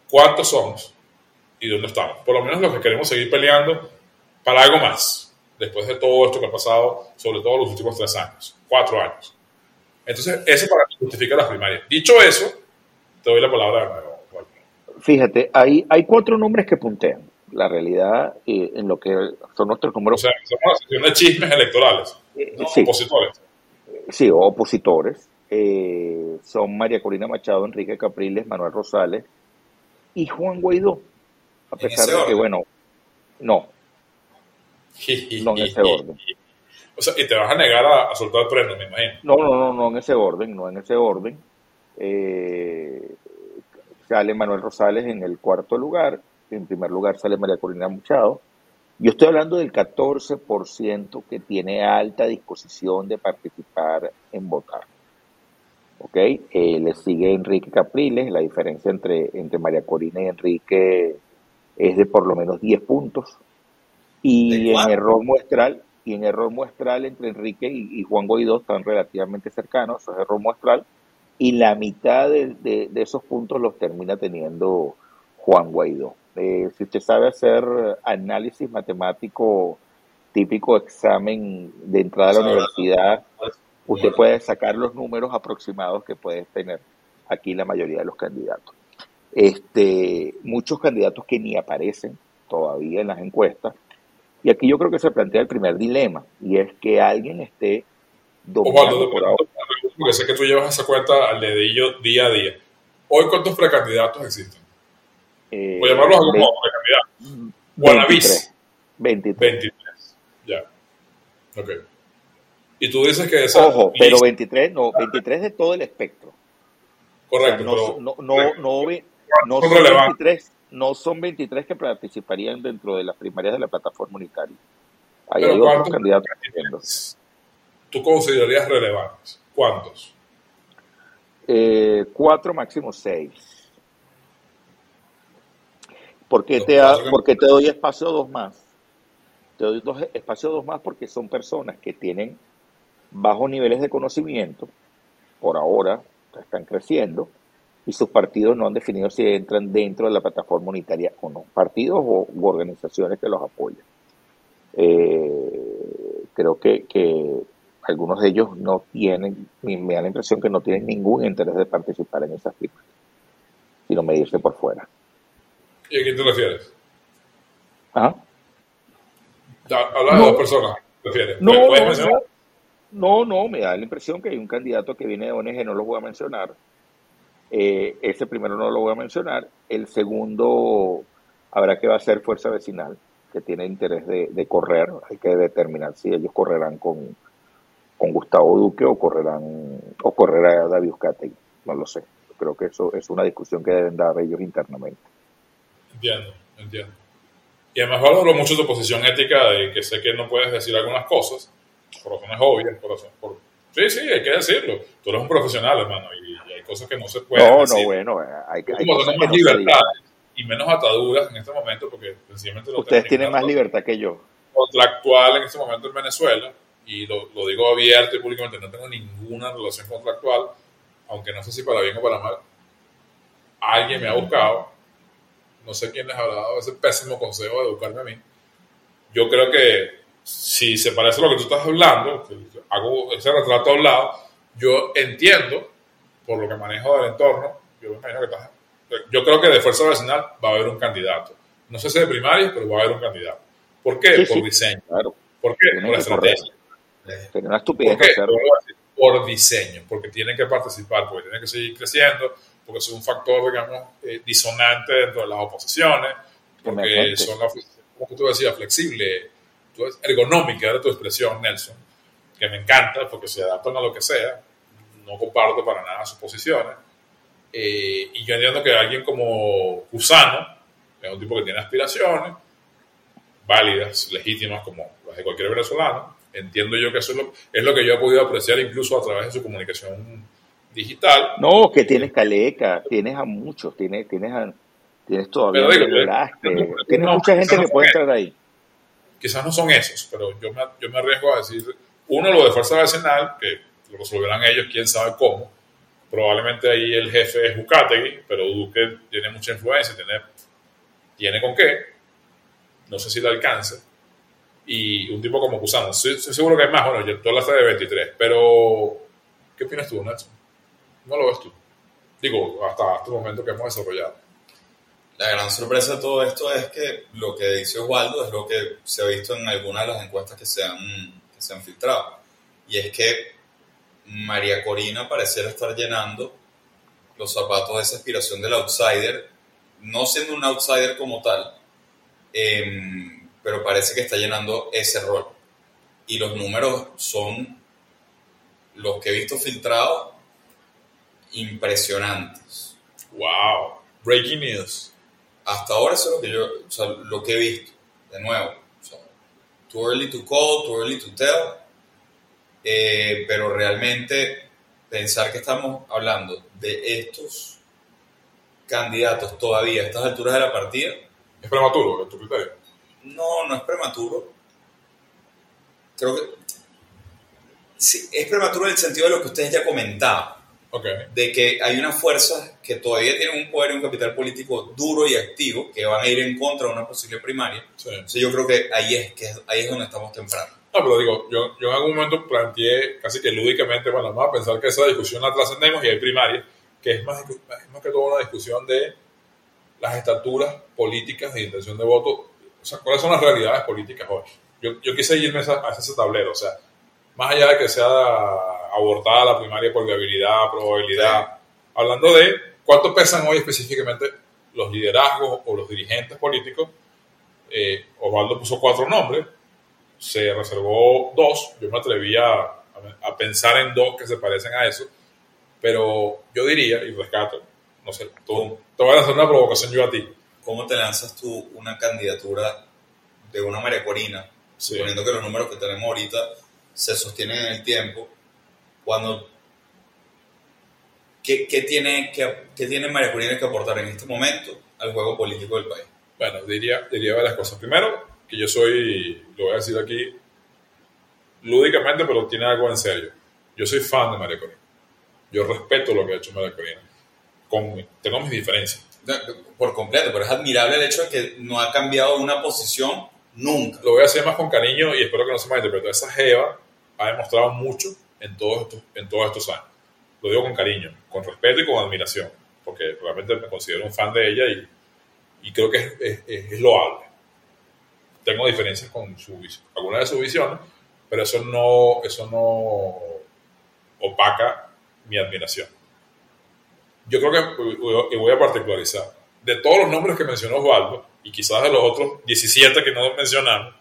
[SPEAKER 5] cuántos somos y dónde estamos. Por lo menos los que queremos seguir peleando para algo más, después de todo esto que ha pasado, sobre todo los últimos tres años, cuatro años. Entonces, eso para mí justifica las primarias. Dicho eso, te doy la palabra de nuevo.
[SPEAKER 6] Fíjate, hay, hay cuatro nombres que puntean. La realidad, eh, en lo que son nuestros números.
[SPEAKER 5] O sea, somos una sesión de chismes electorales,
[SPEAKER 6] Eh,
[SPEAKER 5] no
[SPEAKER 6] sí.
[SPEAKER 5] opositores.
[SPEAKER 6] Sí, opositores. Eh, son María Corina Machado, Enrique Capriles, Manuel Rosales y Juan Guaidó. A
[SPEAKER 5] ¿En
[SPEAKER 6] pesar de que,
[SPEAKER 5] orden?
[SPEAKER 6] bueno, no, no en ese orden.
[SPEAKER 5] O sea, y te vas a negar a, a soltar el premio, me imagino.
[SPEAKER 6] No, no, no, no en ese orden, no en ese orden. Eh, sale Manuel Rosales en el cuarto lugar, en primer lugar sale María Corina Machado. Yo estoy hablando del 14% que tiene alta disposición de participar en votar. ¿Ok? Eh, le sigue Enrique Capriles, la diferencia entre, entre María Corina y Enrique es de por lo menos 10 puntos. Y en error muestral, y en error muestral entre Enrique y, y Juan Guaidó están relativamente cercanos, eso es error muestral, y la mitad de, de- de esos puntos los termina teniendo Juan Guaidó. Eh, si usted sabe hacer análisis matemático típico examen de entrada a la universidad, usted puede sacar los números aproximados que puede tener aquí la mayoría de los candidatos. Este, muchos candidatos que ni aparecen todavía en las encuestas. Y aquí yo creo que se plantea el primer dilema, y es que alguien esté dominando por ahora.
[SPEAKER 5] Porque sé que tú llevas esa cuenta al dedillo día a día. Hoy, ¿cuántos precandidatos existen?
[SPEAKER 6] eh,
[SPEAKER 5] Voy a llamarlos a
[SPEAKER 6] ve-
[SPEAKER 5] como precandidatos. Guanabis.
[SPEAKER 6] 23.
[SPEAKER 5] 23. Ya. Ok. Y tú dices que esa
[SPEAKER 6] Ojo, pero
[SPEAKER 5] lista-
[SPEAKER 6] 23, no, 23 de todo el espectro.
[SPEAKER 5] Correcto,
[SPEAKER 6] O sea, no,
[SPEAKER 5] pero
[SPEAKER 6] no, no, no, no
[SPEAKER 5] son
[SPEAKER 6] son
[SPEAKER 5] relevantes.
[SPEAKER 6] 23, no son 23 que participarían dentro de las primarias de la plataforma unitaria. Hay otros
[SPEAKER 5] ¿cuántos
[SPEAKER 6] candidatos
[SPEAKER 5] tú considerarías relevantes. ¿Cuántos?
[SPEAKER 6] Eh, cuatro, máximo seis. ¿Por qué, te, ha-
[SPEAKER 5] cuatro que-
[SPEAKER 6] por qué te doy espacio dos más? Te doy dos, espacio dos más porque son personas que tienen bajos niveles de conocimiento, por ahora están creciendo, y sus partidos no han definido si entran dentro de la plataforma unitaria o no. Partidos o u organizaciones que los apoyan. Eh, creo que, que algunos de ellos no tienen, me da la impresión que no tienen ningún interés de participar en esas firmas, sino medirse por fuera.
[SPEAKER 5] ¿Y a quién te refieres? Ya, Hablas
[SPEAKER 6] No.
[SPEAKER 5] de dos personas. ¿Te refieres?
[SPEAKER 6] No,
[SPEAKER 5] ¿Puedes
[SPEAKER 6] no, no, no, me da la impresión que hay un candidato que viene de ONG, no lo voy a mencionar. Eh, ese primero no lo voy a mencionar. El segundo habrá que va a ser Fuerza Vecinal, que tiene interés de, de correr. Hay que determinar si ellos correrán con, con Gustavo Duque o correrán o correrá David Uzcategui. No lo sé. Creo que eso es una discusión que deben dar ellos internamente.
[SPEAKER 5] Entiendo, entiendo. Y además valoro mucho tu posición ética de que sé que no puedes decir algunas cosas, por razones obvias, por razones... Por... Sí, sí, hay que decirlo. Tú eres un profesional, hermano, y, hay cosas que no se pueden
[SPEAKER 6] No,
[SPEAKER 5] decir.
[SPEAKER 6] no, bueno, eh, hay, hay
[SPEAKER 5] como
[SPEAKER 6] cosas que
[SPEAKER 5] más
[SPEAKER 6] no
[SPEAKER 5] libertades y menos ataduras en este momento, porque sencillamente
[SPEAKER 6] Ustedes tienen más libertad que yo.
[SPEAKER 5] contractual en este momento en Venezuela, y lo, lo digo abierto y públicamente, no tengo ninguna relación contractual, aunque no sé si para bien o para mal, alguien me ha buscado, no sé quién les ha dado ese pésimo consejo de educarme a mí. Yo creo que si se parece a lo que tú estás hablando, hago ese retrato a un lado, yo entiendo, por lo que manejo del entorno, yo, me imagino que estás, yo creo que de fuerza vecinal va a haber un candidato. No sé si de primaria, pero va a haber un candidato. ¿Por qué?
[SPEAKER 6] Sí,
[SPEAKER 5] por
[SPEAKER 6] sí,
[SPEAKER 5] diseño.
[SPEAKER 6] claro.
[SPEAKER 5] ¿Por qué? Por
[SPEAKER 6] que
[SPEAKER 5] estrategia.
[SPEAKER 6] Pero una estupidez
[SPEAKER 5] ¿Por
[SPEAKER 6] hacerlo.
[SPEAKER 5] Por diseño, porque tienen que participar, porque tienen que seguir creciendo, porque es un factor, digamos, eh, disonante dentro de las oposiciones, porque son, la, como tú decías, flexible, ergonómica, era tu expresión, Nelson, que me encanta porque se adaptan a lo que sea, no comparto para nada sus posiciones, eh, y yo entiendo que alguien como Cusano, que es un tipo que tiene aspiraciones, válidas, legítimas como las de cualquier venezolano. Entiendo yo que eso es lo, es lo que yo he podido apreciar incluso a través de su comunicación digital.
[SPEAKER 6] No, que tienes Caleca, tienes a muchos, tienes, tienes, a- tienes todavía
[SPEAKER 5] digo, yo-
[SPEAKER 6] Velázquez,
[SPEAKER 5] yo-
[SPEAKER 6] tienes
[SPEAKER 5] no,
[SPEAKER 6] mucha gente que puede entrar ahí.
[SPEAKER 5] Quizás no son esos, pero yo me, yo me arriesgo a decir, uno, lo de fuerza vecinal, que lo resolverán ellos, quién sabe cómo. Probablemente ahí el jefe es Bucategui, pero Duque tiene mucha influencia, tiene, tiene con qué. No sé si le alcance. Y un tipo como estoy, estoy seguro que hay más. Bueno, yo- tú hablaste de 23, pero ¿qué opinas tú, Nacho? ¿Cómo lo ves tú? Digo, hasta este momento que hemos desarrollado.
[SPEAKER 4] La gran sorpresa de todo esto es que lo que dice Osvaldo es lo que se ha visto en algunas de las encuestas que se han, que se han filtrado. Y es que María Corina pareciera estar llenando los zapatos de esa aspiración del outsider, no siendo un outsider como tal, em, pero parece que está llenando ese rol. Y los números son los que he visto filtrados impresionantes.
[SPEAKER 5] ¡Wow! Breaking news.
[SPEAKER 4] Hasta ahora eso es lo que yo, o sea, lo que he visto. De nuevo, o sea, too early to call, too early to tell. Eh, pero realmente pensar que estamos hablando de estos candidatos todavía a estas alturas de la partida.
[SPEAKER 5] ¿Es prematuro, tu criterio?
[SPEAKER 4] No, no es prematuro. Creo que sí, es prematuro en el sentido de lo que ustedes ya comentaban. De que hay unas fuerzas que todavía tienen un poder y un capital político duro y activo que van a ir en contra de una posible primaria. Entonces yo creo que ahí es, que ahí es donde estamos temprano.
[SPEAKER 5] No, pero digo, yo, yo en algún momento planteé casi que lúdicamente, bueno, vamos a pensar que esa discusión la trascendemos y hay primaria, que es más, es más que todo una discusión de las estaturas políticas de intención de voto. O sea, ¿cuáles son las realidades políticas hoy? Yo, yo quise irme a, a ese tablero, o sea, más allá de que sea abortada la primaria por viabilidad, probabilidad, hablando de cuánto pesan hoy específicamente los liderazgos o los dirigentes políticos. Eh, Osvaldo puso cuatro nombres, se reservó dos, yo me atreví a, a pensar en dos que se parecen a eso, pero yo diría, y rescato, no sé, tú, te voy a hacer una provocación yo a ti.
[SPEAKER 4] ¿Cómo te lanzas tú una candidatura de una María Corina, suponiendo que los números que tenemos ahorita se sostienen en el tiempo, cuando ¿qué, qué tiene, qué, qué tiene María Corina que aportar en este momento al juego político del país?
[SPEAKER 5] Bueno, diría, diría varias cosas. Primero, que yo soy, lo voy a decir aquí lúdicamente, pero tiene algo en serio. Yo soy fan de María Corina. Yo respeto lo que ha hecho María Corina. Con, tengo mis diferencias.
[SPEAKER 4] Por completo, pero es admirable el hecho de que no ha cambiado una posición nunca.
[SPEAKER 5] Lo voy a hacer más con cariño y espero que no se malinterprete. Esa Jeva ha demostrado mucho en todos, estos, en todos estos años. Lo digo con cariño, con respeto y con admiración, porque realmente me considero un fan de ella y, y creo que es, es, es loable. Tengo diferencias con su, algunas de sus visiones, pero eso no, eso no opaca mi admiración. Yo creo que, y voy a particularizar, de todos los nombres que mencionó Osvaldo, y quizás de los otros 17 que no mencionamos,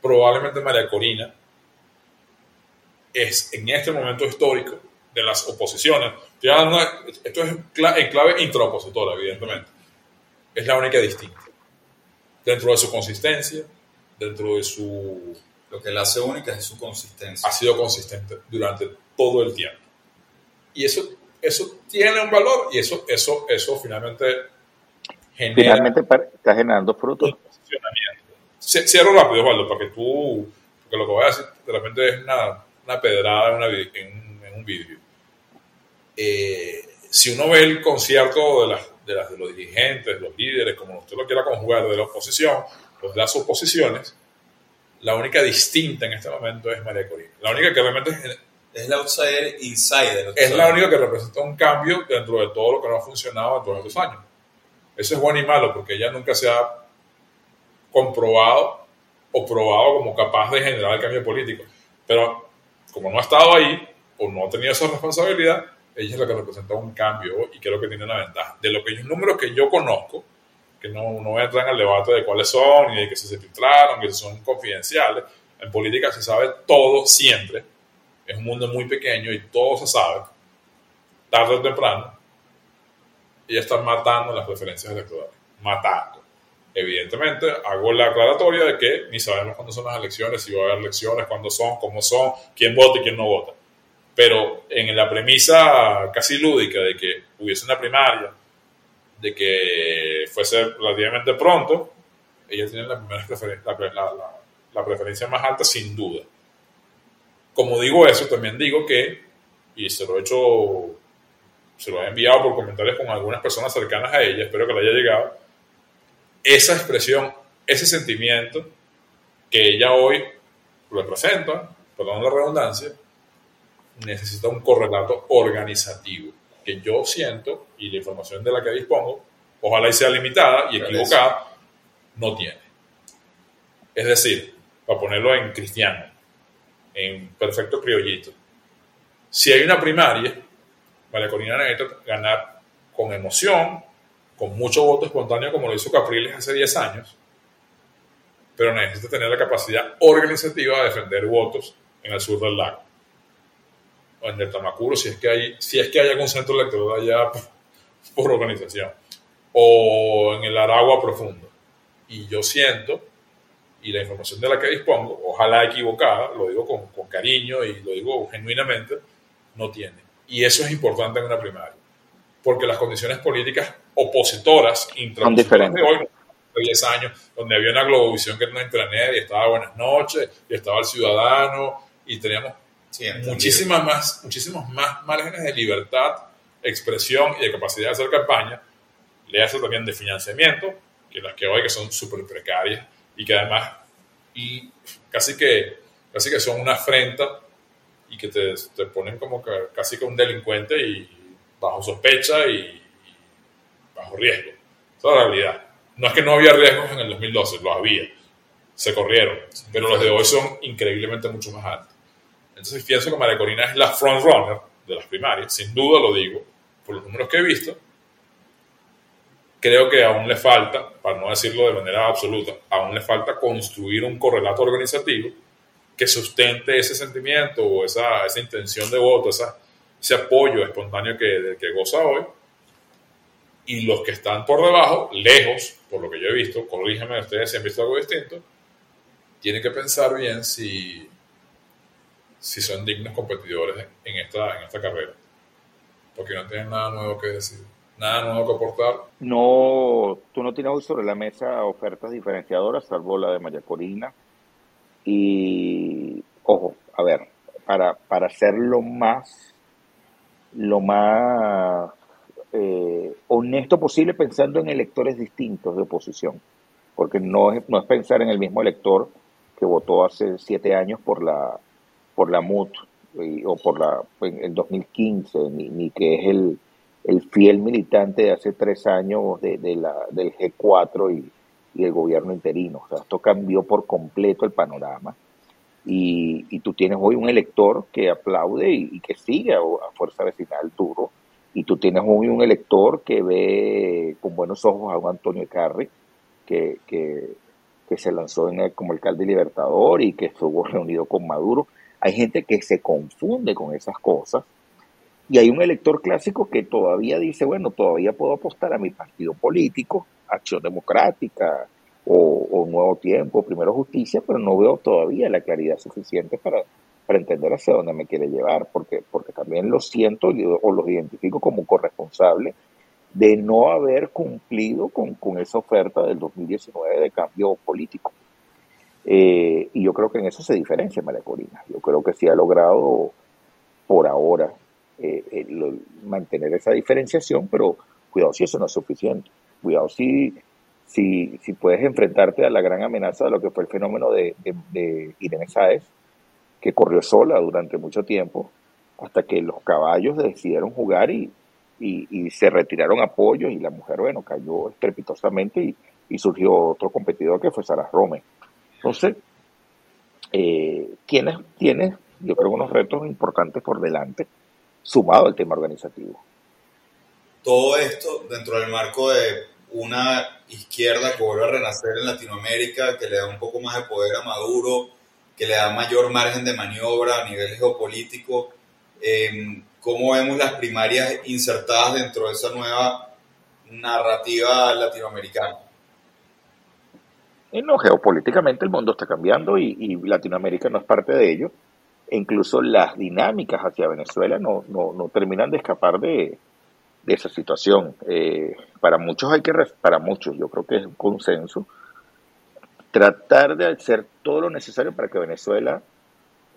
[SPEAKER 5] probablemente María Corina es en este momento histórico de las oposiciones, esto es en clave intraopositora, evidentemente, es la única distinta. Dentro de su consistencia, dentro de su...
[SPEAKER 4] Lo que la hace única es su consistencia.
[SPEAKER 5] Ha sido consistente durante todo el tiempo. Y eso, eso tiene un valor y eso, eso, eso finalmente genera
[SPEAKER 6] Finalmente está generando frutos.
[SPEAKER 5] Cierro rápido, Osvaldo, para que tú porque lo que voy a decir de repente es una, una pedrada en, una, en, en un vídeo. Eh, si uno ve el concierto de, las, de, las, de los dirigentes, los líderes, como usted lo quiera conjugar, de la oposición, pues de las oposiciones, la única distinta en este momento es María Corina. La única que realmente es,
[SPEAKER 4] outsider insider.
[SPEAKER 5] Es la única que representa un cambio dentro de todo lo que no ha funcionado en todos estos años. Eso es bueno y malo porque ella nunca se ha comprobado o probado como capaz de generar el cambio político. Pero como no ha estado ahí o no ha tenido esa responsabilidad, ella es la que representa un cambio y creo que tiene una ventaja. De los números que yo conozco, que no, no entran al debate de cuáles son y de que se filtraron, que son confidenciales, en política se sabe todo siempre. Es un mundo muy pequeño y todo se sabe, tarde o temprano. Y están matando las preferencias electorales. Matando. Evidentemente, hago la aclaratoria de que ni sabemos cuándo son las elecciones, si va a haber elecciones, cuándo son, cómo son, quién vota y quién no vota pero en la premisa casi lúdica de que hubiese una primaria, de que fuese relativamente pronto, ella tiene la, la, preferencia más alta sin duda. Como digo eso, también digo que, y se lo he hecho, se lo he enviado por comentarios con algunas personas cercanas a ella, espero que le haya llegado, esa expresión, ese sentimiento que ella hoy representa, perdón la redundancia, necesita un correlato organizativo que yo siento y la información de la que dispongo, ojalá y sea limitada y equivocada, no tiene. Es decir, para ponerlo en cristiano, en perfecto criollito, si hay una primaria, María Corina necesita ganar con emoción, con mucho voto espontáneo como lo hizo Capriles hace 10 años, pero necesita tener la capacidad organizativa de defender votos en el sur del lago. O en el Tamacuro, si es que hay, si es que hay algún centro electoral allá por, organización, o en el Aragua profundo. Y yo siento, y la información de la que dispongo, ojalá equivocada, lo digo con, con cariño y lo digo genuinamente, no tiene. Y eso es importante en una primaria, porque las condiciones políticas opositoras
[SPEAKER 6] son diferentes.
[SPEAKER 5] De hoy, de 10 años, donde había una globovisión que era una intranet y estaba Buenas noches, y estaba el ciudadano, y teníamos muchísimas más, muchísimos más márgenes de libertad, expresión y de capacidad de hacer campaña. Le hace también de financiamiento, que las que hoy que son súper precarias y que además y casi que casi que son una afrenta y que te, te ponen como que casi que un delincuente y bajo sospecha y, bajo riesgo. Esa es la realidad. No es que no había riesgos en el 2012, los había. Se corrieron. Pero los de hoy son increíblemente mucho más altos. Entonces pienso que María Corina es la frontrunner de las primarias, sin duda lo digo, por los números que he visto. Creo que aún le falta, para no decirlo de manera absoluta, aún le falta construir un correlato organizativo que sustente ese sentimiento o esa, esa intención de voto, esa, ese apoyo espontáneo que, que goza hoy. Y los que están por debajo, lejos, por lo que yo he visto, corrígeme ustedes si han visto algo distinto, tienen que pensar bien si si son dignos competidores en esta, en esta carrera. Porque no tienen nada nuevo que decir, nada que aportar.
[SPEAKER 6] No, tú no tienes hoy sobre la mesa ofertas diferenciadoras, salvo la de María Corina. Y, ojo, a ver, para, para ser lo más, lo más eh, honesto posible pensando en electores distintos de oposición, porque no es, no es pensar en el mismo elector que votó hace siete años por la por la MUT o por la en el 2015, ni, ni que es el, el, fiel militante de hace tres años de, del G4 y, el gobierno interino. O sea, esto cambió por completo el panorama. Y, y tú tienes hoy un elector que aplaude y, que sigue a, fuerza vecinal duro. Y tú tienes hoy un elector que ve con buenos ojos a un Antonio Carri, que, que, que se lanzó en como alcalde libertador y que estuvo reunido con Maduro. Hay gente que se confunde con esas cosas y hay un elector clásico que todavía dice, bueno, todavía puedo apostar a mi partido político, Acción Democrática o, Nuevo Tiempo, Primero Justicia, pero no veo todavía la claridad suficiente para, para entender hacia dónde me quiere llevar, porque, porque también lo siento o los identifico como corresponsable de no haber cumplido con, con esa oferta del 2019 de cambio político. Eh, y yo creo que en eso se diferencia María Corina. Yo creo que sí ha logrado por ahora eh, mantener esa diferenciación, pero cuidado si eso no es suficiente. Cuidado si, si, si puedes enfrentarte a la gran amenaza de lo que fue el fenómeno de, de, Irene Sáez, que corrió sola durante mucho tiempo, hasta que los caballos decidieron jugar y, y, se retiraron apoyos y la mujer, bueno, cayó estrepitosamente y, y surgió otro competidor que fue Sara Rome. Entonces, eh, tienes, tienes, yo creo, unos retos importantes por delante, sumado al tema organizativo.
[SPEAKER 4] Todo esto dentro del marco de una izquierda que vuelve a renacer en Latinoamérica, que le da un poco más de poder a Maduro, que le da mayor margen de maniobra a nivel geopolítico. Eh, ¿Cómo vemos las primarias insertadas dentro de esa nueva narrativa latinoamericana?
[SPEAKER 6] No, geopolíticamente el mundo está cambiando y, Latinoamérica no es parte de ello. Incluso las dinámicas hacia Venezuela no, no, terminan de escapar de, esa situación. Eh, para muchos hay que, para muchos, yo creo que es un consenso, tratar de hacer todo lo necesario para que Venezuela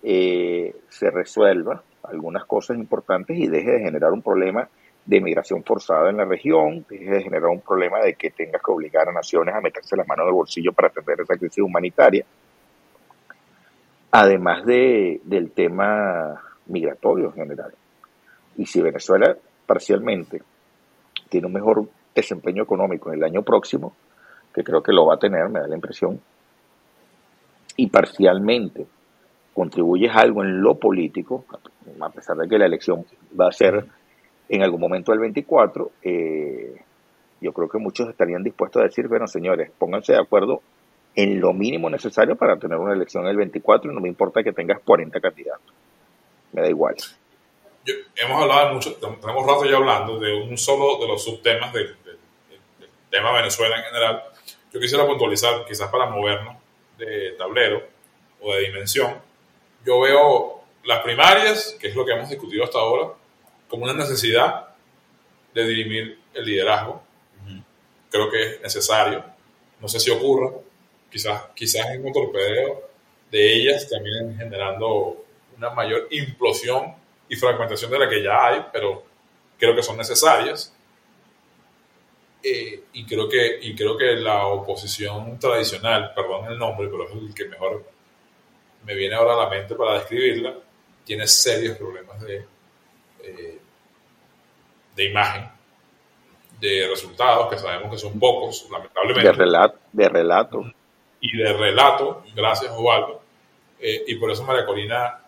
[SPEAKER 6] eh, se resuelva algunas cosas importantes y deje de generar un problema de migración forzada en la región, deje de generar un problema de que tengas que obligar a naciones a meterse las manos en el bolsillo para atender esa crisis humanitaria. Además de, del tema migratorio en general. Y si Venezuela parcialmente tiene un mejor desempeño económico en el año próximo, que creo que lo va a tener, me da la impresión, y parcialmente contribuyes algo en lo político, a pesar de que la elección va a ser en algún momento del 24, eh, yo creo que muchos estarían dispuestos a decir, bueno, señores, pónganse de acuerdo en lo mínimo necesario para tener una elección el 24 y no me importa que tengas 40 candidatos. Me da igual.
[SPEAKER 5] hemos hablado mucho, tenemos rato ya hablando de un solo de los subtemas del, tema Venezuela en general. Yo quisiera puntualizar, quizás para movernos de tablero o de dimensión, yo veo las primarias, que es lo que hemos discutido hasta ahora, como una necesidad de dirimir el liderazgo. Creo que es necesario. No sé si ocurra. Quizás, quizás en un torpedeo de ellas también generando una mayor implosión y fragmentación de la que ya hay, pero creo que son necesarias. Eh, y, creo que, y creo que la oposición tradicional, perdón el nombre, pero es el que mejor me viene ahora a la mente para describirla, tiene serios problemas de eh, de imagen, de resultados, que sabemos que son pocos, lamentablemente.
[SPEAKER 6] De relato. De relato.
[SPEAKER 5] Y de relato, gracias Osvaldo. Eh, y por eso María Corina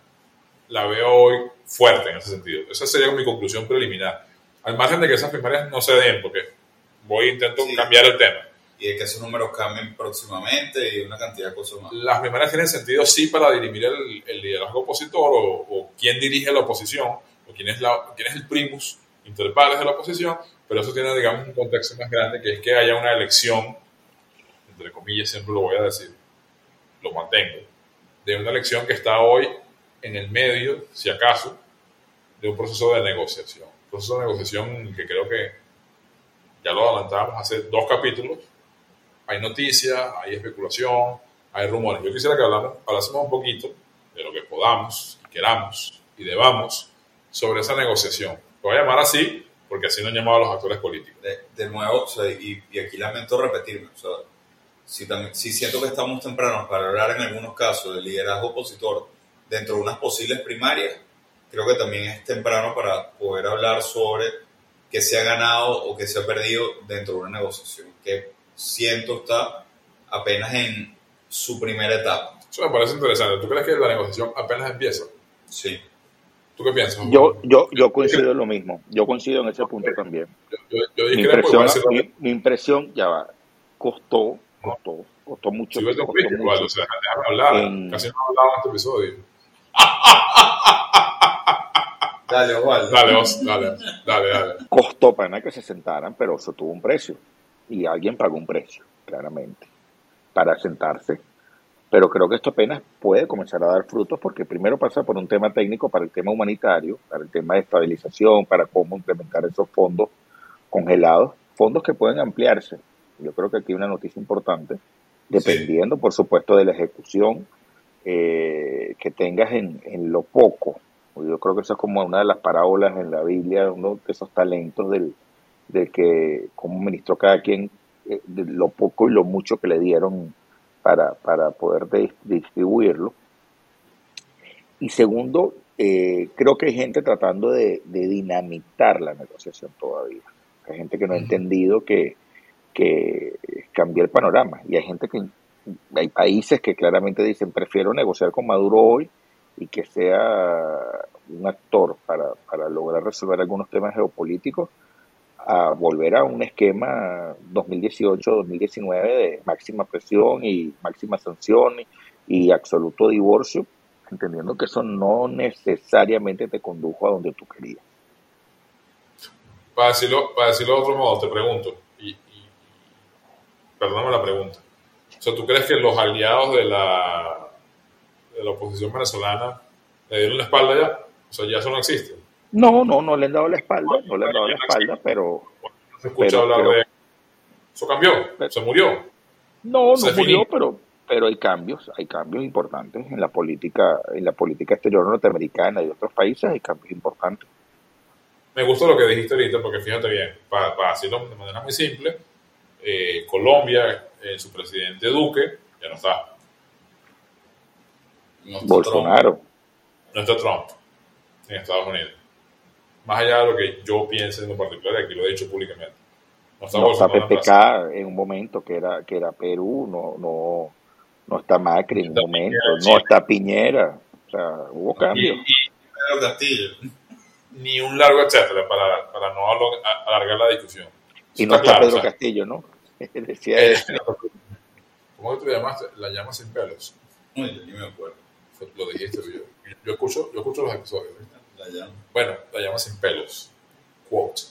[SPEAKER 5] la veo hoy fuerte en ese sentido. Esa sería mi conclusión preliminar. Al margen de que esas primarias no se den, porque voy a intentar cambiar el tema.
[SPEAKER 4] Y de que esos números cambien próximamente y una cantidad de cosas más.
[SPEAKER 5] Las primarias tienen sentido sí para dirimir el, liderazgo opositor o, o, quién dirige la oposición o quién es, la, quién es el primus interpares de la oposición, pero eso tiene, digamos, un contexto más grande, que es que haya una elección, entre comillas, siempre lo voy a decir, lo mantengo, de una elección que está hoy en el medio, si acaso, de un proceso de negociación. Un proceso de negociación que creo que ya lo adelantábamos hace dos capítulos. Hay noticias, hay especulación, hay rumores. Yo quisiera que hablásemos un poquito de lo que podamos, queramos y debamos sobre esa negociación voy a llamar así porque así no han llamado los actores políticos.
[SPEAKER 4] De, nuevo, y, aquí lamento repetirme, o sea, si, también, si siento que estamos tempranos para hablar en algunos casos del liderazgo opositor dentro de unas posibles primarias, creo que también es temprano para poder hablar sobre qué se ha ganado o qué se ha perdido dentro de una negociación, que siento está apenas en su primera etapa.
[SPEAKER 5] Eso me parece interesante. ¿Tú crees que la negociación apenas empieza?
[SPEAKER 4] Sí.
[SPEAKER 5] ¿Tú qué piensas?
[SPEAKER 6] Yo, yo, yo coincido en lo mismo. Yo coincido en ese punto también. mi, impresión, mi, impresión, ya va, costó, costó, costó mucho.
[SPEAKER 5] Si costó mucho. Igual, o sea, hablar. En... Casi no hablaba en este episodio.
[SPEAKER 4] dale, Osvaldo.
[SPEAKER 5] Dale, dale, dale, dale.
[SPEAKER 6] Costó para que se sentaran, pero eso tuvo un precio. Y alguien pagó un precio, claramente, para sentarse pero creo que esto apenas puede comenzar a dar frutos porque primero pasa por un tema técnico para el tema humanitario, para el tema de estabilización, para cómo implementar esos fondos congelados, fondos que pueden ampliarse. Yo creo que aquí hay una noticia importante dependiendo, por supuesto, de la ejecución eh, que tengas en, en, lo poco. Yo creo que eso es como una de las parábolas en la Biblia, uno de esos talentos del, de que como ministró cada quien eh, de lo poco y lo mucho que le dieron para, para poder distribuirlo. Y segundo, eh, creo que hay gente tratando de, dinamitar la negociación todavía. Hay gente que no ha entendido que, que cambia el panorama. Y hay gente que, hay países que claramente dicen, prefiero negociar con Maduro hoy y que sea un actor para, para lograr resolver algunos temas geopolíticos a volver a un esquema 2018-2019 de máxima presión y máxima sanción y, absoluto divorcio, entendiendo que eso no necesariamente te condujo a donde tú querías.
[SPEAKER 5] Para decirlo, para decirlo de otro modo, te pregunto, y, y perdóname la pregunta, o sea, ¿tú crees que los aliados de la, de la oposición venezolana le dieron la espalda ya? O sea, ya eso no existe.
[SPEAKER 6] No, no, no le han dado la espalda, no le han dado la espalda, pero...
[SPEAKER 5] Se escucha hablar de... Eso cambió, se murió.
[SPEAKER 6] No, no murió, pero, pero hay cambios, hay cambios importantes en la política, en la política exterior norteamericana y de otros países, hay cambios importantes.
[SPEAKER 5] Me gustó lo que dijiste ahorita, porque fíjate bien, para, para decirlo de manera muy simple, eh, Colombia, eh, su presidente Duque, ya no está.
[SPEAKER 6] Bolsonaro.
[SPEAKER 5] no está Trump en Estados Unidos más allá de lo que yo piense en lo particular, aquí lo he dicho públicamente.
[SPEAKER 6] No está, PPK en un momento que era, que era Perú, no, no, no está Macri en un momento, no está Piñera, o sea, hubo cambios.
[SPEAKER 5] ni un largo etcétera para, para no alargar la discusión.
[SPEAKER 6] Y no está, Pedro Castillo, ¿no?
[SPEAKER 5] Decía eh, ¿Cómo que tú llamaste? La llamas sin pelos.
[SPEAKER 4] No, yo ni me acuerdo.
[SPEAKER 5] Lo dijiste yo. Yo escucho, yo escucho los episodios. Bueno, la llama sin pelos. Quote.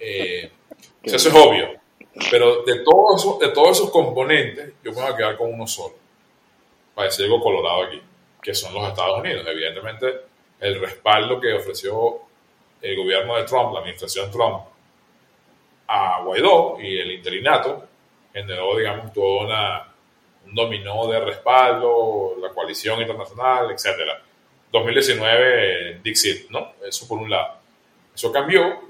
[SPEAKER 5] Eh, eso es obvio. Pero de todos, esos, de todos esos componentes, yo me voy a quedar con uno solo. Para decir algo colorado aquí, que son los Estados Unidos. Evidentemente, el respaldo que ofreció el gobierno de Trump, la administración Trump, a Guaidó y el interinato generó, digamos, todo una, un dominó de respaldo, la coalición internacional, etcétera 2019 Dixit, ¿no? Eso por un lado. Eso cambió,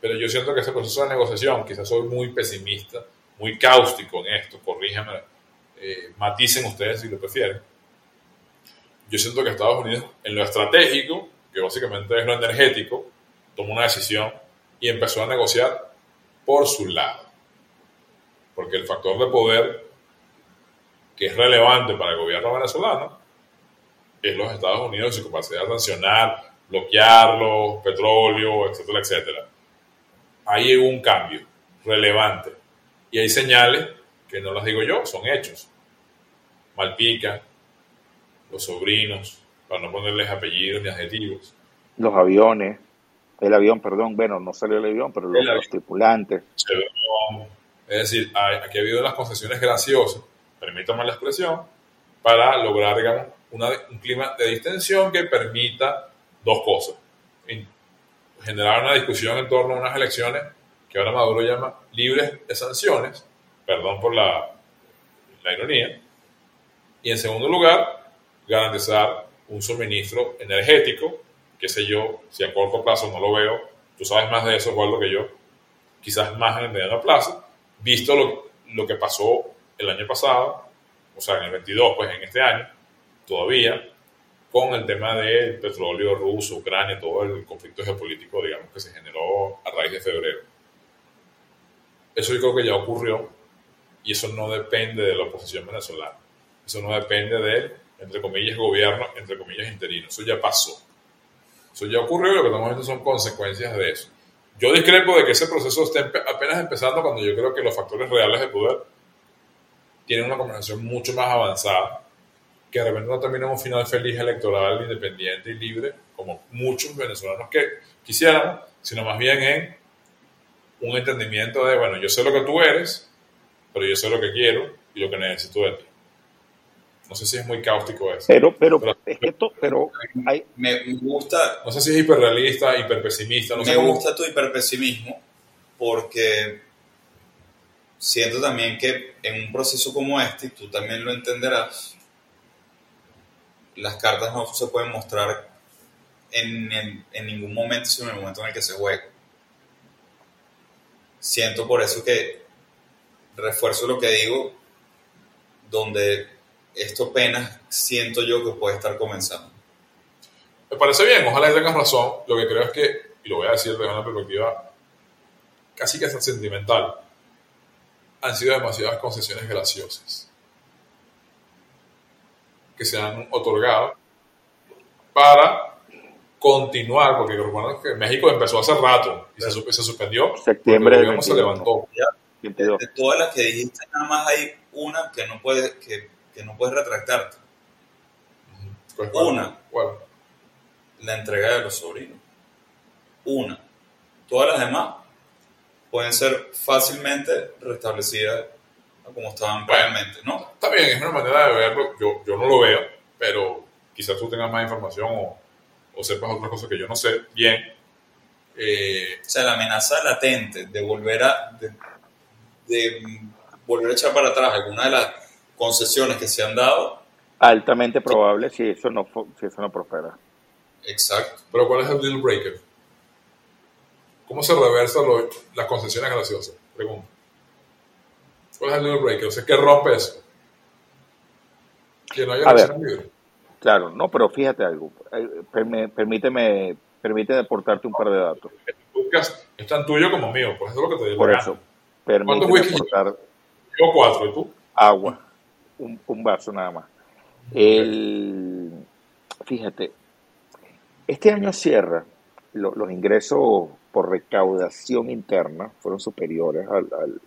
[SPEAKER 5] pero yo siento que ese proceso de negociación, quizás soy muy pesimista, muy cáustico en esto, corríjanme, eh, maticen ustedes si lo prefieren. Yo siento que Estados Unidos, en lo estratégico, que básicamente es lo energético, tomó una decisión y empezó a negociar por su lado. Porque el factor de poder que es relevante para el gobierno venezolano es los Estados Unidos y su capacidad de sancionar, bloquearlo, petróleo, etcétera, etcétera. Ahí hubo un cambio relevante. Y hay señales que no las digo yo, son hechos. Malpica, los sobrinos, para no ponerles apellidos ni adjetivos.
[SPEAKER 6] Los aviones, el avión, perdón, bueno, no salió el avión, pero los, tripulantes.
[SPEAKER 5] Es decir, aquí ha habido las concesiones graciosas, permítanme la expresión, para lograr, digamos, un clima de distensión que permita dos cosas. Generar una discusión en torno a unas elecciones que ahora Maduro llama libres de sanciones, perdón por la, la ironía, y en segundo lugar, garantizar un suministro energético, qué sé yo, si a corto plazo no lo veo, tú sabes más de eso, lo que yo, quizás más en el mediano plazo, visto lo, lo que pasó el año pasado, o sea, en el 22, pues en este año, todavía con el tema del petróleo ruso, Ucrania, todo el conflicto geopolítico, digamos, que se generó a raíz de febrero. Eso yo creo que ya ocurrió y eso no depende de la oposición venezolana. Eso no depende del, entre comillas, gobierno, entre comillas, interino. Eso ya pasó. Eso ya ocurrió y lo que estamos viendo son consecuencias de eso. Yo discrepo de que ese proceso esté apenas empezando cuando yo creo que los factores reales de poder tienen una conversación mucho más avanzada que de repente no termina un final feliz electoral, independiente y libre, como muchos venezolanos que quisieran, sino más bien en un entendimiento de, bueno, yo sé lo que tú eres, pero yo sé lo que quiero y lo que necesito de ti. No sé si es muy cáustico eso.
[SPEAKER 6] Pero, pero, es que esto, pero hay...
[SPEAKER 4] me gusta...
[SPEAKER 5] No sé si es hiperrealista, hiperpesimista. No
[SPEAKER 4] me gusta tu hiperpesimismo porque siento también que en un proceso como este, y tú también lo entenderás, las cartas no se pueden mostrar en, en, en ningún momento, sino en el momento en el que se juega. Siento por eso que refuerzo lo que digo, donde esto apenas siento yo que puede estar comenzando.
[SPEAKER 5] Me parece bien, ojalá tengas razón. Lo que creo es que, y lo voy a decir desde una perspectiva casi que hasta sentimental, han sido demasiadas concesiones graciosas que se han otorgado para continuar, porque recuerdo que México empezó hace rato y se, se suspendió.
[SPEAKER 6] Septiembre
[SPEAKER 5] del se levantó.
[SPEAKER 4] De todas las que dijiste, nada más hay una que no puedes, que, que no puedes retractarte.
[SPEAKER 5] Pues,
[SPEAKER 4] una.
[SPEAKER 5] ¿Cuál?
[SPEAKER 4] La entrega de los sobrinos. Una. Todas las demás pueden ser fácilmente restablecidas como estaban previamente, ¿no?
[SPEAKER 5] Está bien, es una manera de verlo. Yo, yo no lo veo, pero quizás tú tengas más información o, o sepas otras cosas que yo no sé bien. Eh,
[SPEAKER 4] o sea, la amenaza latente de volver a de, de volver a echar para atrás alguna de las concesiones que se han dado.
[SPEAKER 6] Altamente probable si eso no, si eso no prospera.
[SPEAKER 4] Exacto.
[SPEAKER 5] Pero ¿cuál es el deal breaker? ¿Cómo se reversan las concesiones graciosas? Pregunta. ¿Cuál es el deal breaker? O sea, ¿qué rompe eso? Que no haya
[SPEAKER 6] A ver,
[SPEAKER 5] libre.
[SPEAKER 6] Claro, no, pero fíjate algo. Eh, Permíteme, permíteme aportarte un par de datos.
[SPEAKER 5] Podcast es tan tuyo como mío, pues eso es lo que te digo.
[SPEAKER 6] Por eso, permíteme aportar
[SPEAKER 5] Yo cuatro, ¿y tú?
[SPEAKER 6] agua, un, un vaso nada más. El, fíjate, este año cierra, lo- los ingresos por recaudación interna fueron superiores al, al-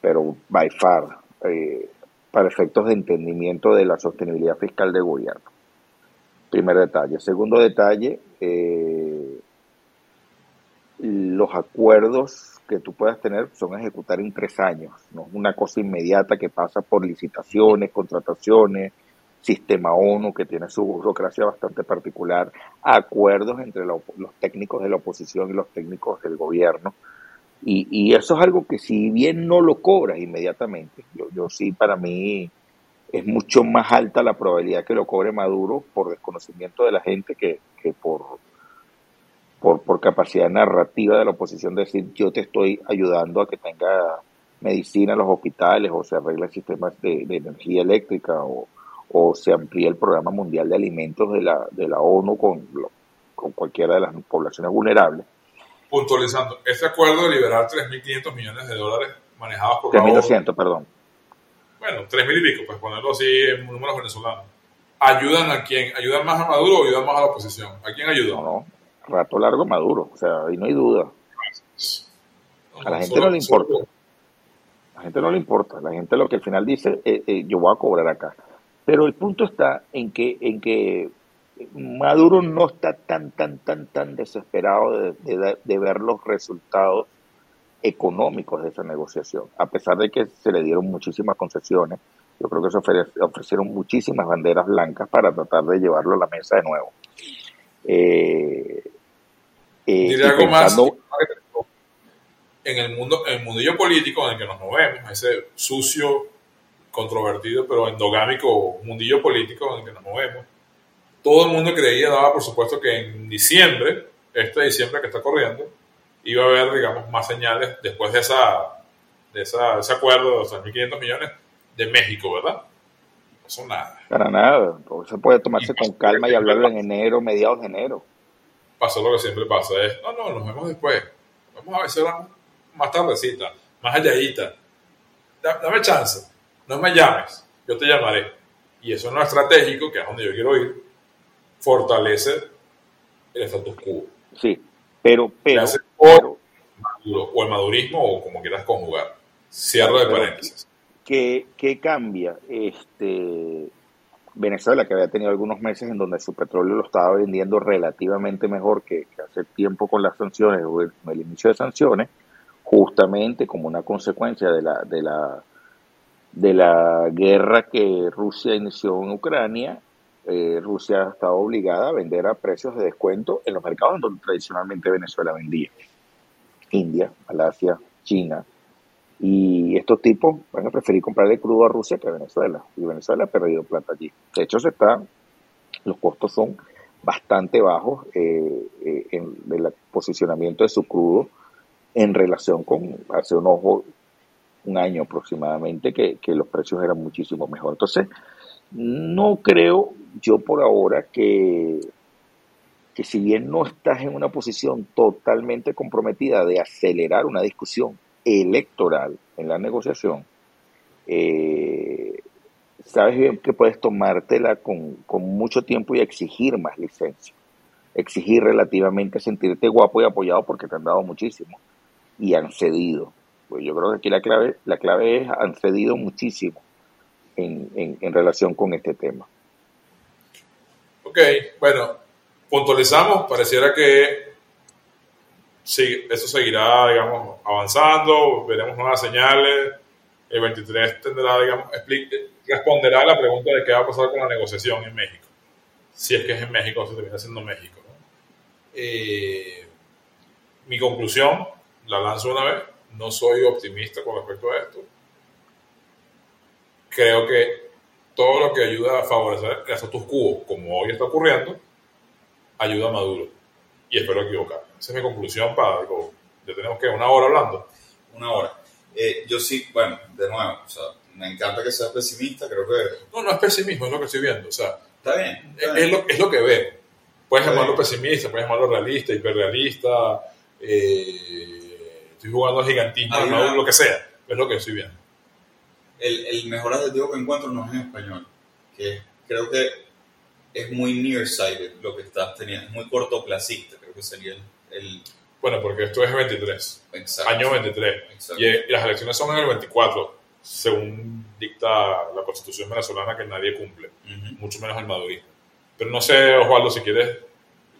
[SPEAKER 6] pero by far, eh, para efectos de entendimiento de la sostenibilidad fiscal del gobierno. Primer detalle. Segundo detalle, eh, los acuerdos que tú puedas tener son ejecutar en tres años, no es una cosa inmediata que pasa por licitaciones, contrataciones, sistema ONU que tiene su burocracia bastante particular, acuerdos entre los técnicos de la oposición y los técnicos del gobierno. Y, y eso es algo que si bien no lo cobras inmediatamente, yo, yo sí para mí es mucho más alta la probabilidad que lo cobre Maduro por desconocimiento de la gente que, que por, por, por capacidad narrativa de la oposición de decir yo te estoy ayudando a que tenga medicina en los hospitales o se arregle sistemas de, de energía eléctrica o, o se amplíe el programa mundial de alimentos de la, de la ONU con, con cualquiera de las poblaciones vulnerables.
[SPEAKER 5] Puntualizando, este acuerdo de liberar 3.500 millones de dólares manejados por la ONU,
[SPEAKER 6] 3.200, perdón.
[SPEAKER 5] bueno, 3.000 y pico, pues ponerlo así en números venezolanos, ¿ayudan a quién? ¿Ayudan más a Maduro o ayudan más a la oposición? ¿A quién ayudan?
[SPEAKER 6] No, no, rato largo Maduro, o sea, ahí no hay duda. A la gente no le importa. A la gente no le importa. La gente lo que al final dice, eh, eh, yo voy a cobrar acá. Pero el punto está en que, en que Maduro no está tan, tan, tan, tan desesperado de, de- ver los resultados económicos de esa negociación, a pesar de que se le dieron muchísimas concesiones. Yo creo que se ofre- ofrecieron muchísimas banderas blancas para tratar de llevarlo a la mesa de nuevo. Eh, eh,
[SPEAKER 5] Diré algo más
[SPEAKER 6] pensando-
[SPEAKER 5] en el mundo, en el mundillo político en el que nos movemos, ese sucio, controvertido, pero endogámico mundillo político en el que nos movemos. Todo el mundo creía, daba por supuesto que en diciembre, este diciembre que está corriendo, iba a haber, digamos, más señales después de esa de esa, ese acuerdo de los 3.500 millones de México, ¿verdad? No son nada.
[SPEAKER 6] Para nada, se puede tomarse con calma y hablarlo en enero, mediados de enero.
[SPEAKER 5] Pasó lo que siempre pasa, es, no, no, nos vemos después. Vamos a ver si más tardecita, más alladita. Da- Dame chance, no me llames, yo te llamaré. Y eso no es estratégico, que es donde yo quiero ir, fortalece el status quo.
[SPEAKER 6] Sí, pero, pero,
[SPEAKER 5] hace o, el madurismo, o como quieras conjugar. Cierre de paréntesis.
[SPEAKER 6] ¿qué, qué cambia? Este, Venezuela, que había tenido algunos meses en donde su petróleo lo estaba vendiendo relativamente mejor que, hace tiempo con las sanciones o el, inicio de sanciones, justamente como una consecuencia de la, de la, de la guerra que Rusia inició en Ucrania, eh, Rusia ha estado obligada a vender a precios de descuento en los mercados donde tradicionalmente Venezuela vendía. India, Malasia, China, Y estos tipos van a preferir comprarle crudo a Rusia que a Venezuela. Y Venezuela ha perdido plata allí. De hecho, se está, los costos son bastante bajos eh, eh, en el posicionamiento de su crudo en relación con hace un ojo un año aproximadamente que, que los precios eran muchísimo mejor. Entonces, no creo yo por ahora que, que si bien no estás en una posición totalmente comprometida de acelerar una discusión electoral en la negociación, eh, sabes bien que puedes tomártela con, con mucho tiempo y exigir más licencia. Exigir relativamente sentirte guapo y apoyado porque te han dado muchísimo y han cedido. Pues yo creo que aquí la clave, la clave es han cedido muchísimo en, en, en relación con este tema.
[SPEAKER 5] Ok, bueno, puntualizamos, pareciera que sí, eso seguirá, digamos, avanzando, veremos nuevas señales, el 23 tendrá, digamos, responderá a la pregunta de qué va a pasar con la negociación en México, si es que es en México si termina siendo México. Eh, mi conclusión, la lanzo una vez, no soy optimista con respecto a esto. Creo que todo lo que ayuda a favorecer el status quo, como hoy está ocurriendo, ayuda a Maduro. Y espero equivocarme. Esa es mi conclusión para, digo, ya tenemos que una hora hablando.
[SPEAKER 4] Una hora. Eh, yo sí, bueno, de nuevo, o sea, me encanta que seas pesimista, creo que...
[SPEAKER 5] No, no es pesimismo, es lo que estoy viendo. O sea,
[SPEAKER 4] está bien.
[SPEAKER 5] es, Lo, es, lo, que veo. Puedes llamarlo pesimista, puedes llamarlo realista, hiperrealista, eh, estoy jugando gigantismo, una... lo que sea. Es lo que estoy viendo.
[SPEAKER 4] El, el mejor adjetivo que encuentro no es en español, que creo que es muy nearsighted lo que estás teniendo, es muy cortoplacista, creo que sería el... el...
[SPEAKER 5] Bueno, porque esto es 23,
[SPEAKER 4] Exacto.
[SPEAKER 5] año 23,
[SPEAKER 4] Exacto.
[SPEAKER 5] y, y las elecciones son en el 24, según dicta la constitución venezolana que nadie cumple, uh -huh. mucho menos el madurismo. Pero no sé, Osvaldo, si quieres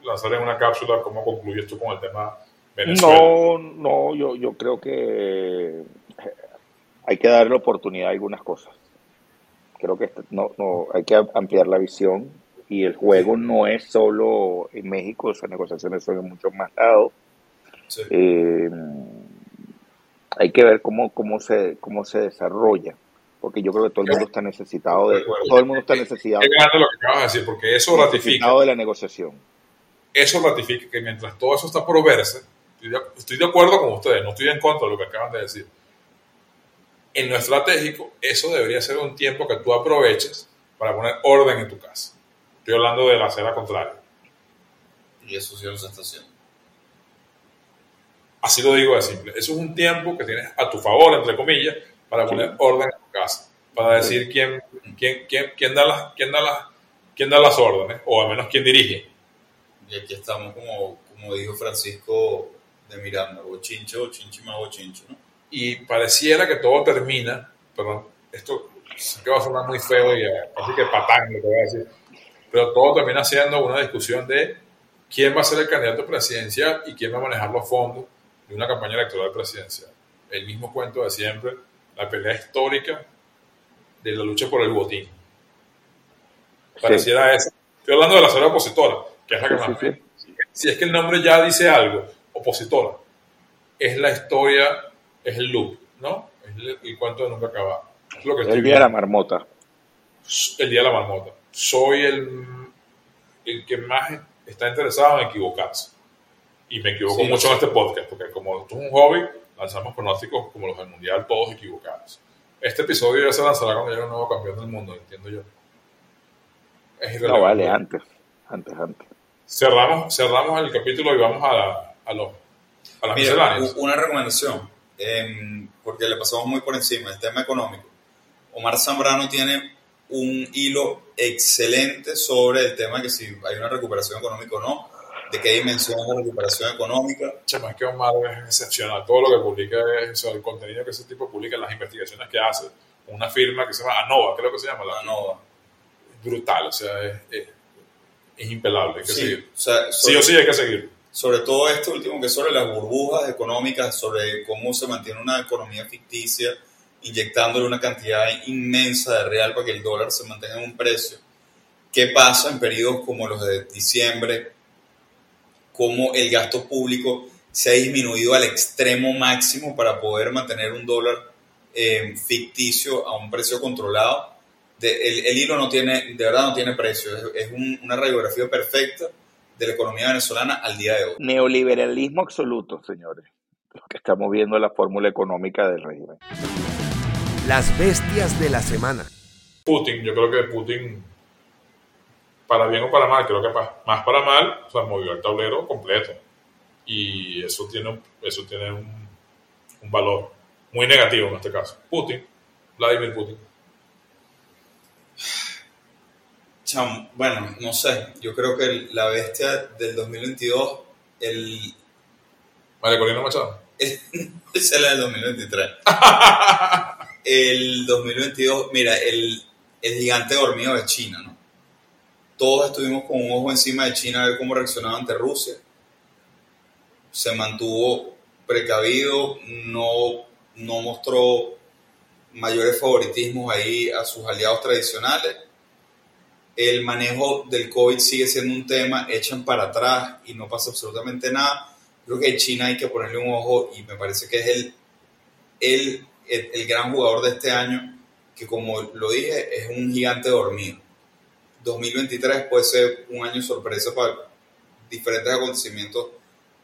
[SPEAKER 5] lanzar en una cápsula cómo concluyes tú con el tema Venezuela.
[SPEAKER 6] No, no, yo, yo creo que hay que darle oportunidad a algunas cosas. Creo que no, no, hay que ampliar la visión y el juego no es solo en México, esas negociaciones son en muchos más lados.
[SPEAKER 5] Sí.
[SPEAKER 6] Eh, hay que ver cómo, cómo, se, cómo se desarrolla, porque yo creo que todo el mundo está necesitado de, todo el mundo está necesitado.
[SPEAKER 5] Es grande lo que acabas de decir, porque eso ratifica.
[SPEAKER 6] de la negociación.
[SPEAKER 5] Eso ratifica que mientras todo eso está por verse, estoy de acuerdo con ustedes, no estoy en contra de lo que acaban de decir. En lo estratégico, eso debería ser un tiempo que tú aproveches para poner orden en tu casa. Estoy hablando de la acera contraria.
[SPEAKER 4] Y eso sí está haciendo.
[SPEAKER 5] Así lo digo de simple. Eso es un tiempo que tienes a tu favor, entre comillas, para poner orden en tu casa. Para decir quién, quién, quién, quién, da las, quién, da las, quién da las órdenes, o al menos quién dirige.
[SPEAKER 4] Y aquí estamos, como, como dijo Francisco de Miranda, o chinchi más o chincho, ¿no?
[SPEAKER 5] Y pareciera que todo termina, perdón, esto que va a sonar muy feo y así que patán lo que voy a decir, pero todo termina siendo una discusión de quién va a ser el candidato presidencial y quién va a manejar los fondos de una campaña electoral presidencial. El mismo cuento de siempre, la pelea histórica de la lucha por el botín. Pareciera sí. eso. Estoy hablando de la zona opositora, que es la que
[SPEAKER 6] sí,
[SPEAKER 5] más...
[SPEAKER 6] Sí,
[SPEAKER 5] si es que el nombre ya dice algo, opositora, es la historia, es el loop, ¿no? Es el, el cuento de nunca acabar. Es lo que
[SPEAKER 6] el día de la marmota.
[SPEAKER 5] El día de la marmota. Soy el, el que más está interesado en equivocarse. Y me equivoco sí, mucho sí. en este podcast, porque como esto es un hobby, lanzamos pronósticos como los del Mundial, todos equivocados. Este episodio ya se lanzará cuando llegue un nuevo campeón del mundo, entiendo yo.
[SPEAKER 6] Es no, vale, antes, antes, antes.
[SPEAKER 5] Cerramos, cerramos el capítulo y vamos a, la, a, los, a las
[SPEAKER 4] Mira. Una recomendación, eh, porque le pasamos muy por encima, el tema económico. Omar Zambrano tiene un hilo excelente sobre el tema de que si hay una recuperación económica o no, de qué dimensión es la recuperación económica.
[SPEAKER 5] Chama, es que Omar es excepcional. Todo lo que publica es o sea, el contenido que ese tipo publica, las investigaciones que hace. Una firma que se llama ANOVA, creo que se llama. La
[SPEAKER 4] ANOVA.
[SPEAKER 5] Brutal, o sea, es, es, es impelable. Hay que
[SPEAKER 4] sí,
[SPEAKER 5] seguir.
[SPEAKER 4] O sea,
[SPEAKER 5] sobre, sí o sí hay que seguir.
[SPEAKER 4] Sobre todo esto último, que es sobre las burbujas económicas, sobre cómo se mantiene una economía ficticia, inyectándole una cantidad inmensa de real para que el dólar se mantenga en un precio. ¿Qué pasa en periodos como los de diciembre? Cómo el gasto público se ha disminuido al extremo máximo para poder mantener un dólar eh, ficticio a un precio controlado. el, hilo no tiene, de verdad no tiene precio, es, una radiografía perfecta de la economía venezolana al día de hoy.
[SPEAKER 6] Neoliberalismo absoluto, señores, lo que estamos viendo es la fórmula económica del régimen.
[SPEAKER 3] Las bestias de la semana.
[SPEAKER 5] Putin, yo creo que Putin, para bien o para mal, creo que más para mal, o sea, movió el tablero completo. Y eso tiene, eso tiene un, un valor muy negativo en este caso. Putin, Vladimir Putin.
[SPEAKER 4] bueno, no sé, yo creo que la bestia del 2022, el...
[SPEAKER 5] María Corina Machado.
[SPEAKER 4] Esa es la del 2023. el 2022, mira, el, el gigante dormido de China, ¿no? Todos estuvimos con un ojo encima de China a ver cómo reaccionaba ante Rusia. Se mantuvo precavido, no, no mostró mayores favoritismos ahí a sus aliados tradicionales. El manejo del COVID sigue siendo un tema, echan para atrás y no pasa absolutamente nada. Creo que China hay que ponerle un ojo y me parece que es el, el, el, el gran jugador de este año que como lo dije, es un gigante dormido. 2023 puede ser un año sorpresa para diferentes acontecimientos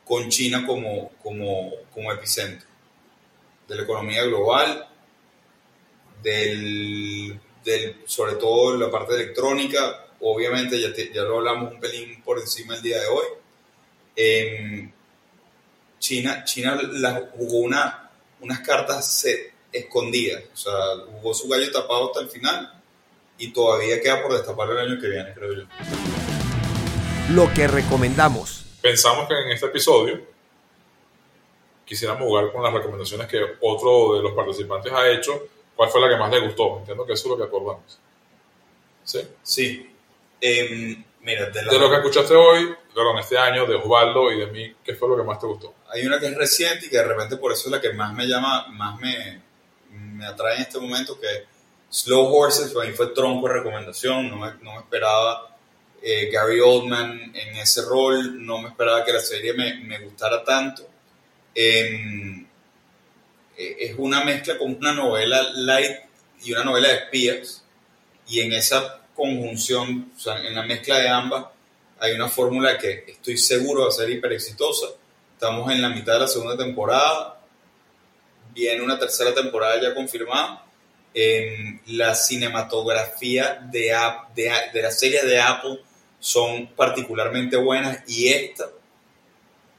[SPEAKER 4] con China como, como, como epicentro de la economía global, del, del, sobre todo la parte electrónica, obviamente ya, ya lo hablamos un pelín por encima el día de hoy. Em, China, China la, jugó una, unas cartas escondida. O sea, jugó su gallo tapado hasta el final y todavía queda por destapar el año que viene, creo yo.
[SPEAKER 3] Lo que recomendamos.
[SPEAKER 5] Pensamos que en este episodio quisiéramos jugar con las recomendaciones que otro de los participantes ha hecho. ¿Cuál fue la que más le gustó? Entiendo que eso es lo que acordamos. ¿Sí?
[SPEAKER 4] Sí. Em, mira,
[SPEAKER 5] de, lo que escuchaste hoy, en este año, de Osvaldo y de mí, ¿qué fue lo que más te gustó?
[SPEAKER 4] Hay una que es reciente y que de repente por eso es la que más me llama, más me, me atrae en este momento que Slow Horses para mí fue tronco de recomendación, no me, no me esperaba eh, Gary Oldman en ese rol, no me esperaba que la serie me, me gustara tanto. Em, eh, es una mezcla con una novela light y una novela de espías, y en esa conjunción, o sea, en la mezcla de ambas, hay una fórmula que estoy seguro va a ser hiper exitosa. Estamos en la mitad de la segunda temporada, viene una tercera temporada ya confirmada. en la cinematografía de, de, de la serie de Apple son particularmente buenas y esta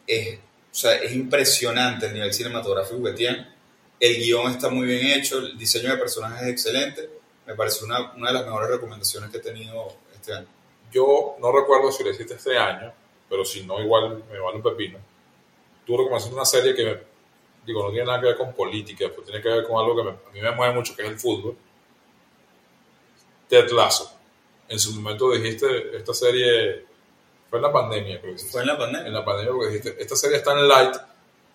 [SPEAKER 4] es, o sea, es impresionante el nivel cinematográfico que tiene. El guion está muy bien hecho, el diseño de personajes es excelente. Me parece una, una de las mejores recomendaciones que he tenido este año.
[SPEAKER 5] Yo no recuerdo si lo hiciste este año, pero si no, igual me vale un pepino. Tú recomendaste una serie que digo, no tiene nada que ver con política, pues tiene que ver con algo que a mí me mueve mucho, que es el fútbol. Ted Lasso. En su momento dijiste, esta serie fue en la pandemia, creo que
[SPEAKER 4] Fue en la pandemia.
[SPEAKER 5] En la pandemia, porque dijiste, esta serie es tan light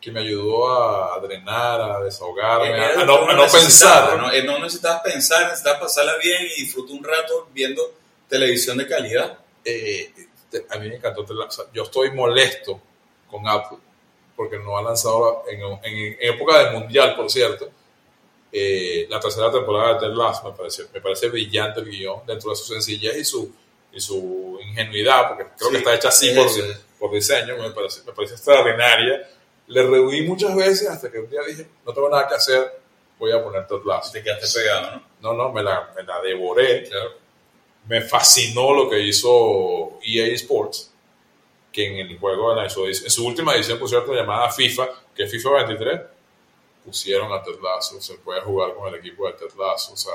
[SPEAKER 5] que me ayudó a drenar, a desahogarme, a, no, pensar.
[SPEAKER 4] ¿no? Eh, no necesitas pensar, necesitas pasarla bien y disfrutar un rato viendo televisión de calidad.
[SPEAKER 5] Eh, a mí me encantó Ted Lasso. Yo estoy molesto con Apple porque no ha lanzado en, en, época del Mundial, por cierto, eh, la tercera temporada de The Last me parece, me parece brillante el guion dentro de su sencillez y su, y su ingenuidad, porque creo que está hecha así por, por, diseño, me parece, me parece extraordinaria. Le rehuí muchas veces hasta que un día dije, no tengo nada que hacer, voy a poner Ted Lasso.
[SPEAKER 4] Te quedaste pegado, ¿no?
[SPEAKER 5] No, no, me la, me la devoré. Me fascinó lo que hizo EA Sports que en el juego, su, en su última edición, por cierto, llamada FIFA, que es FIFA 23, pusieron a Ted se puede jugar con el equipo de Ted o sea,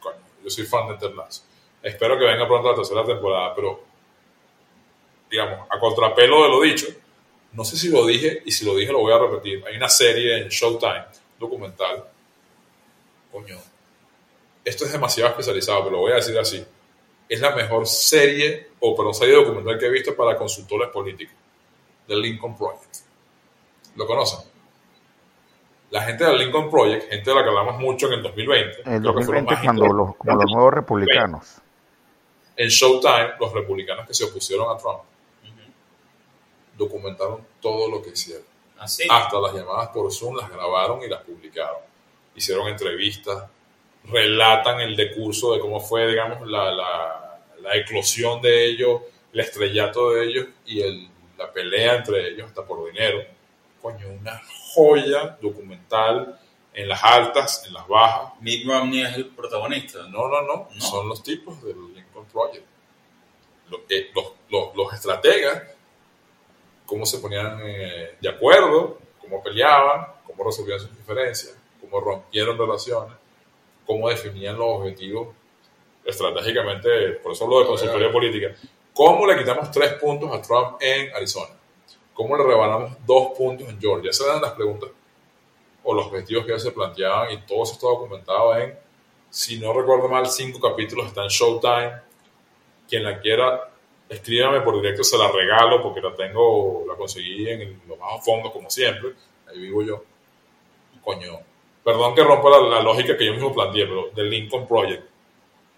[SPEAKER 5] coño, yo soy fan de Ted Espero que venga pronto la tercera temporada, pero, digamos, a contrapelo de lo dicho, no sé si lo dije, y si lo dije lo voy a repetir, hay una serie en Showtime, documental, coño, esto es demasiado especializado, pero lo voy a decir así, es la mejor serie, o perdón, serie documental que he visto para consultores políticos, del Lincoln Project. ¿Lo conocen? La gente del Lincoln Project, gente de la que hablamos mucho en el 2020.
[SPEAKER 6] En el 2020 cuando los, como los nuevos republicanos.
[SPEAKER 5] En Showtime, los republicanos que se opusieron a Trump documentaron todo lo que hicieron. Hasta las llamadas por Zoom las grabaron y las publicaron. Hicieron entrevistas, relatan el decurso de cómo fue, digamos, la, la, la eclosión de ellos, el estrellato de ellos y el, la pelea entre ellos hasta por dinero. Coño, una joya documental en las altas, en las bajas.
[SPEAKER 4] Mitt Romney es el protagonista.
[SPEAKER 5] No, no, no, son los tipos del Lincoln Project. Los, eh, los, los, los estrategas, cómo se ponían eh, de acuerdo, cómo peleaban, cómo resolvían sus diferencias, cómo rompieron relaciones, cómo definían los objetivos estratégicamente, por eso hablo de consultoría política. ¿Cómo le quitamos tres puntos a Trump en Arizona? ¿Cómo le rebanamos dos puntos en Georgia? Esas eran las preguntas o los objetivos que ellos se planteaban y todo eso está documentado en, si no recuerdo mal, cinco capítulos, está en Showtime. Quien la quiera, escríbame por directo, se la regalo porque la tengo, la conseguí en los bajos fondos como siempre, ahí vivo yo. Coño, perdón que rompa la, lógica que yo mismo planteé, pero del Lincoln Project,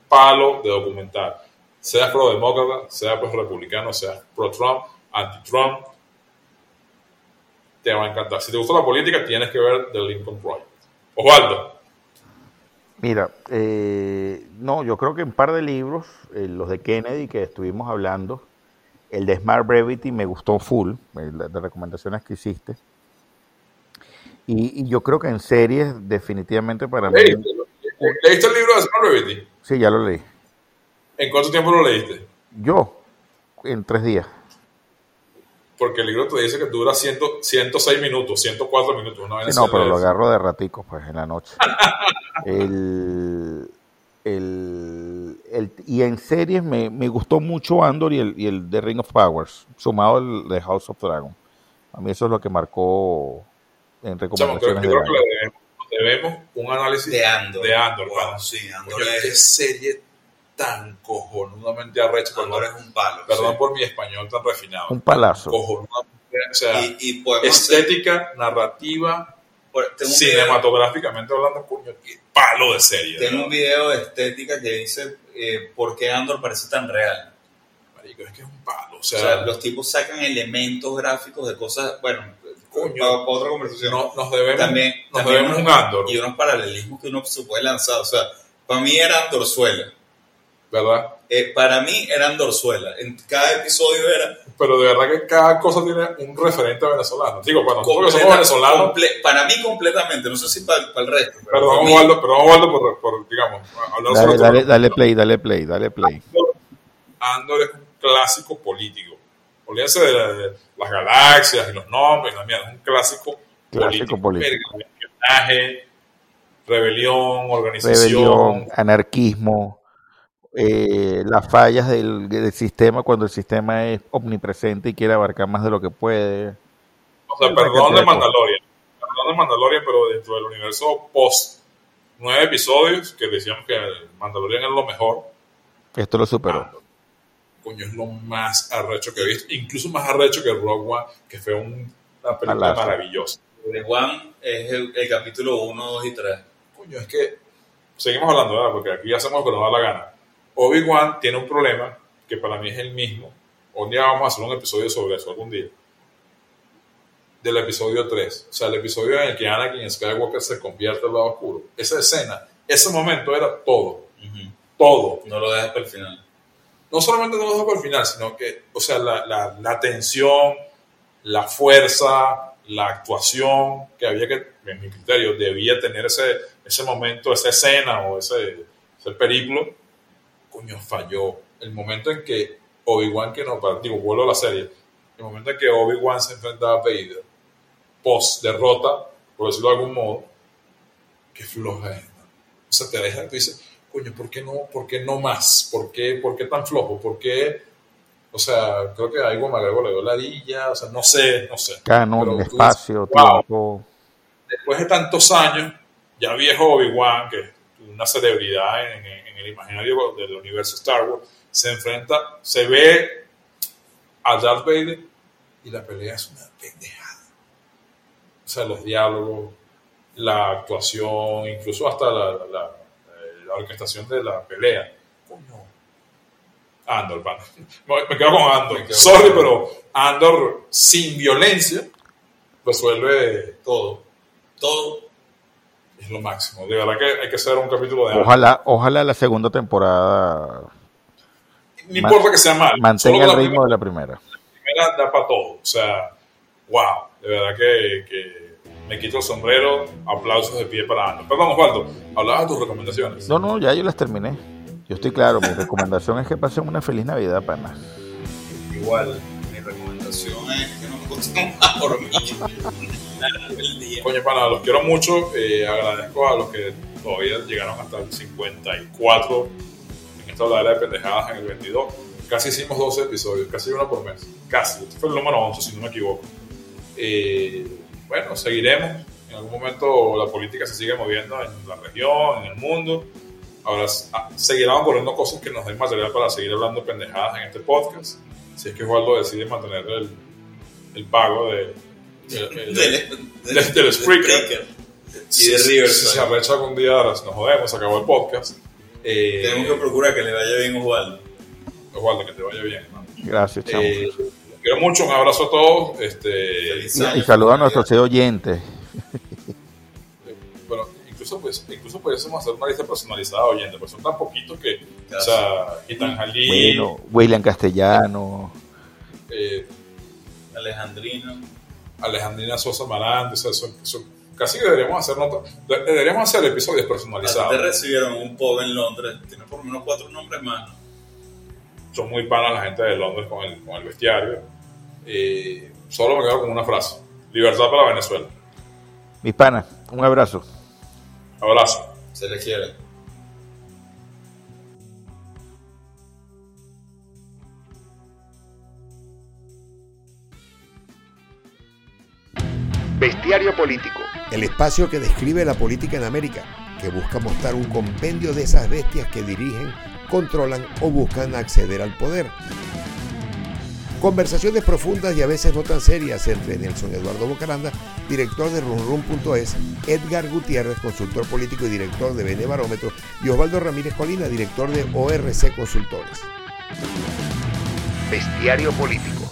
[SPEAKER 5] palo de documental. Seas pro demócrata, sea pro republicano, sea pro Trump, anti Trump, te va a encantar. Si te gusta la política, tienes que ver The Lincoln Project. Osvaldo.
[SPEAKER 6] Mira, eh, no, yo creo que un par de libros, eh, los de Kennedy que estuvimos hablando, el de Smart Brevity me gustó full, eh, de recomendaciones que hiciste. Y, y, yo creo que en series, definitivamente para mí.
[SPEAKER 5] ¿Leíste, ¿Leíste el libro de Smart Brevity?
[SPEAKER 6] Sí, ya lo leí.
[SPEAKER 5] ¿En cuánto tiempo lo leíste?
[SPEAKER 6] Yo, en tres días
[SPEAKER 5] porque el libro te dice que dura 100, 106 minutos, 104 minutos. Una
[SPEAKER 6] sí, no, pero lo agarro de ratico, pues, en la noche. el, el, el, y en series me, me, gustó mucho Andor y el, y el The Ring of Powers, sumado al de House of Dragon. A mí eso es lo que marcó en recomendaciones.
[SPEAKER 5] Yo creo, que le debemos, debemos, un análisis
[SPEAKER 4] de Andor.
[SPEAKER 5] De Andor,
[SPEAKER 4] wow, sí, Andor
[SPEAKER 5] es... ¿Qué serie tan cojonudamente arrecho.
[SPEAKER 4] Andor es un palo.
[SPEAKER 5] Perdón
[SPEAKER 4] sí.
[SPEAKER 5] por mi español tan refinado.
[SPEAKER 6] Un palazo.
[SPEAKER 5] Cojonudamente, o sea,
[SPEAKER 4] y, y
[SPEAKER 5] estética, hacer... narrativa, cinematográficamente video, hablando, coño, qué palo de serie.
[SPEAKER 4] Tengo un video de estética que dice eh, por qué Andor parece tan real.
[SPEAKER 5] Marico, es que es un palo. O sea,
[SPEAKER 4] o sea los tipos sacan elementos gráficos de cosas, bueno, coño, para, para otra conversación.
[SPEAKER 5] No, nos debemos,
[SPEAKER 4] también,
[SPEAKER 5] nos
[SPEAKER 4] también
[SPEAKER 5] debemos
[SPEAKER 4] unos,
[SPEAKER 5] un Andor.
[SPEAKER 4] Y unos paralelismos que uno se puede lanzar. O sea, para mí era Andorzuela.
[SPEAKER 5] ¿verdad?
[SPEAKER 4] Eh, para mí eran dorzuela. En cada episodio era.
[SPEAKER 5] Pero de verdad que cada cosa tiene un referente venezolano. Digo, para nosotros que somos venezolanos.
[SPEAKER 4] para mí, completamente. No sé si para, para el resto. Pero
[SPEAKER 5] perdón, Osvaldo, perdón, Osvaldo, por, por, digamos, hablar
[SPEAKER 6] dale,
[SPEAKER 5] sobre
[SPEAKER 6] dale, dale play, dale play, dale play.
[SPEAKER 5] Andor, Andor es un clásico político. Olvídense de, la, de, las galaxias y los nombres, la mierda, es un clásico,
[SPEAKER 6] clásico político.
[SPEAKER 5] político. Rebelión, organización.
[SPEAKER 6] Rebelión, anarquismo eh, las fallas del, del, sistema cuando el sistema es omnipresente y quiere abarcar más de lo que puede.
[SPEAKER 5] O sea, perdón de Mandalorian, perdón de Mandalorian, pero dentro del universo post nueve episodios, que decíamos que Mandalorian es lo mejor.
[SPEAKER 6] Esto lo superó.
[SPEAKER 5] Ah, coño, es lo más arrecho que he visto, incluso más arrecho que Rogue One, que fue un, una película maravillosa.
[SPEAKER 4] Rogue One es el, el capítulo 1, 2 y 3.
[SPEAKER 5] Coño, es que seguimos hablando, ¿verdad? Porque aquí hacemos lo que nos da la gana. Obi-Wan tiene un problema que para mí es el mismo. Un día vamos a hacer un episodio sobre eso, algún día. Del episodio 3. O sea, el episodio en el que Anakin Skywalker se convierte al lado oscuro. Esa escena, ese momento era todo. Uh -huh. Todo.
[SPEAKER 4] No lo dejas para el final.
[SPEAKER 5] No solamente no lo dejas para el final, sino que, o sea, la, la, la tensión, la fuerza, la actuación que había que, en mi criterio, debía tener ese, ese momento, esa escena o ese, ese periplo coño, falló. El momento en que Obi-Wan, que no, digo, vuelvo a la serie, el momento en que Obi-Wan se enfrenta a Vader, post derrota, por decirlo de algún modo, qué floja es. O sea, te deja, te dice, coño, ¿por qué no, por qué no más? ¿Por qué, ¿Por qué tan flojo? ¿Por qué? O sea, creo que a Iwan McGregor le dio la arilla, o sea, no sé, no sé.
[SPEAKER 6] Canon, espacio,
[SPEAKER 5] wow.
[SPEAKER 6] tiempo.
[SPEAKER 5] Después de tantos años, ya viejo Obi-Wan, que es una celebridad en, en en el imaginario del universo Star Wars, se enfrenta, se ve a Darth Vader y la pelea es una pendejada. O sea, los diálogos, la actuación, incluso hasta la, la, la orquestación de la pelea. Coño. Andor, me quedo con Andor.
[SPEAKER 4] Quedo
[SPEAKER 5] Sorry,
[SPEAKER 4] con
[SPEAKER 5] pero Andor sin violencia resuelve
[SPEAKER 4] todo. Todo.
[SPEAKER 5] Es lo máximo. De verdad que hay que hacer un capítulo de
[SPEAKER 6] Ojalá, ojalá la segunda temporada.
[SPEAKER 5] No importa que sea mal.
[SPEAKER 6] Mantenga el ritmo de la primera.
[SPEAKER 5] La primera da para todo. O sea, wow. De verdad que, que me quito el sombrero. Aplausos de pie para Ana. Perdón, Osvaldo. Hablabas de tus recomendaciones.
[SPEAKER 6] No, no, ya yo las terminé. Yo estoy claro. Mi recomendación es que pasen una feliz Navidad, pana.
[SPEAKER 4] Igual, mi recomendación es que no me guste más dormir.
[SPEAKER 5] Coño, pana, los quiero mucho. Eh, agradezco a los que todavía llegaron hasta el 54 en esta habladera de pendejadas en el 22. Casi hicimos 12 episodios, casi uno por mes. Casi. Este fue el número 11, si no me equivoco. Eh, bueno, seguiremos. En algún momento la política se sigue moviendo en la región, en el mundo. Ahora ah, seguirán ocurriendo cosas que nos den material para seguir hablando pendejadas en este podcast. Si es que Osvaldo decide mantener el, el pago de, del, del Spreaker.
[SPEAKER 4] Y de Riverside.
[SPEAKER 5] Si se arrecha algún día, nos jodemos, se acabó el podcast. Eh,
[SPEAKER 4] Tenemos que procurar que le vaya bien Osvaldo.
[SPEAKER 5] Osvaldo, que te vaya bien, hermano.
[SPEAKER 6] Gracias, chamo.
[SPEAKER 5] Eh, quiero mucho, un abrazo a todos. Este,
[SPEAKER 6] y, y saludo a nuestros oyentes.
[SPEAKER 5] bueno, incluso, pues, incluso pudiésemos hacer una lista personalizada de oyentes, pues son tan poquitos que, o sea, Itan Jalí,
[SPEAKER 6] Bueno, William Castellano.
[SPEAKER 5] eh,
[SPEAKER 4] Alejandrino.
[SPEAKER 5] Alejandrina Sosa Marante, o sea, son, son- casi que deberíamos hacer nota- de- deberíamos hacer episodios
[SPEAKER 4] ti te
[SPEAKER 5] personalizados.
[SPEAKER 4] recibieron un pub en Londres. Tienes por lo menos cuatro nombres más.
[SPEAKER 5] Son muy panas la gente de Londres con el, con el bestiario. Eh, solo me quedo con una frase: libertad para Venezuela.
[SPEAKER 6] Mis panas, un abrazo.
[SPEAKER 5] Abrazo.
[SPEAKER 4] Se le quiere.
[SPEAKER 3] Bestiario Político. El espacio que describe la política en América, que busca mostrar un compendio de esas bestias que dirigen, controlan o buscan acceder al poder. Conversaciones profundas y a veces no tan serias entre Nelson Eduardo Bocaranda, director de runrun.es, Edgar Gutiérrez, consultor político y director de Bene Barómetro, y Osvaldo Ramírez Colina, director de ORC Consultores. Bestiario Político.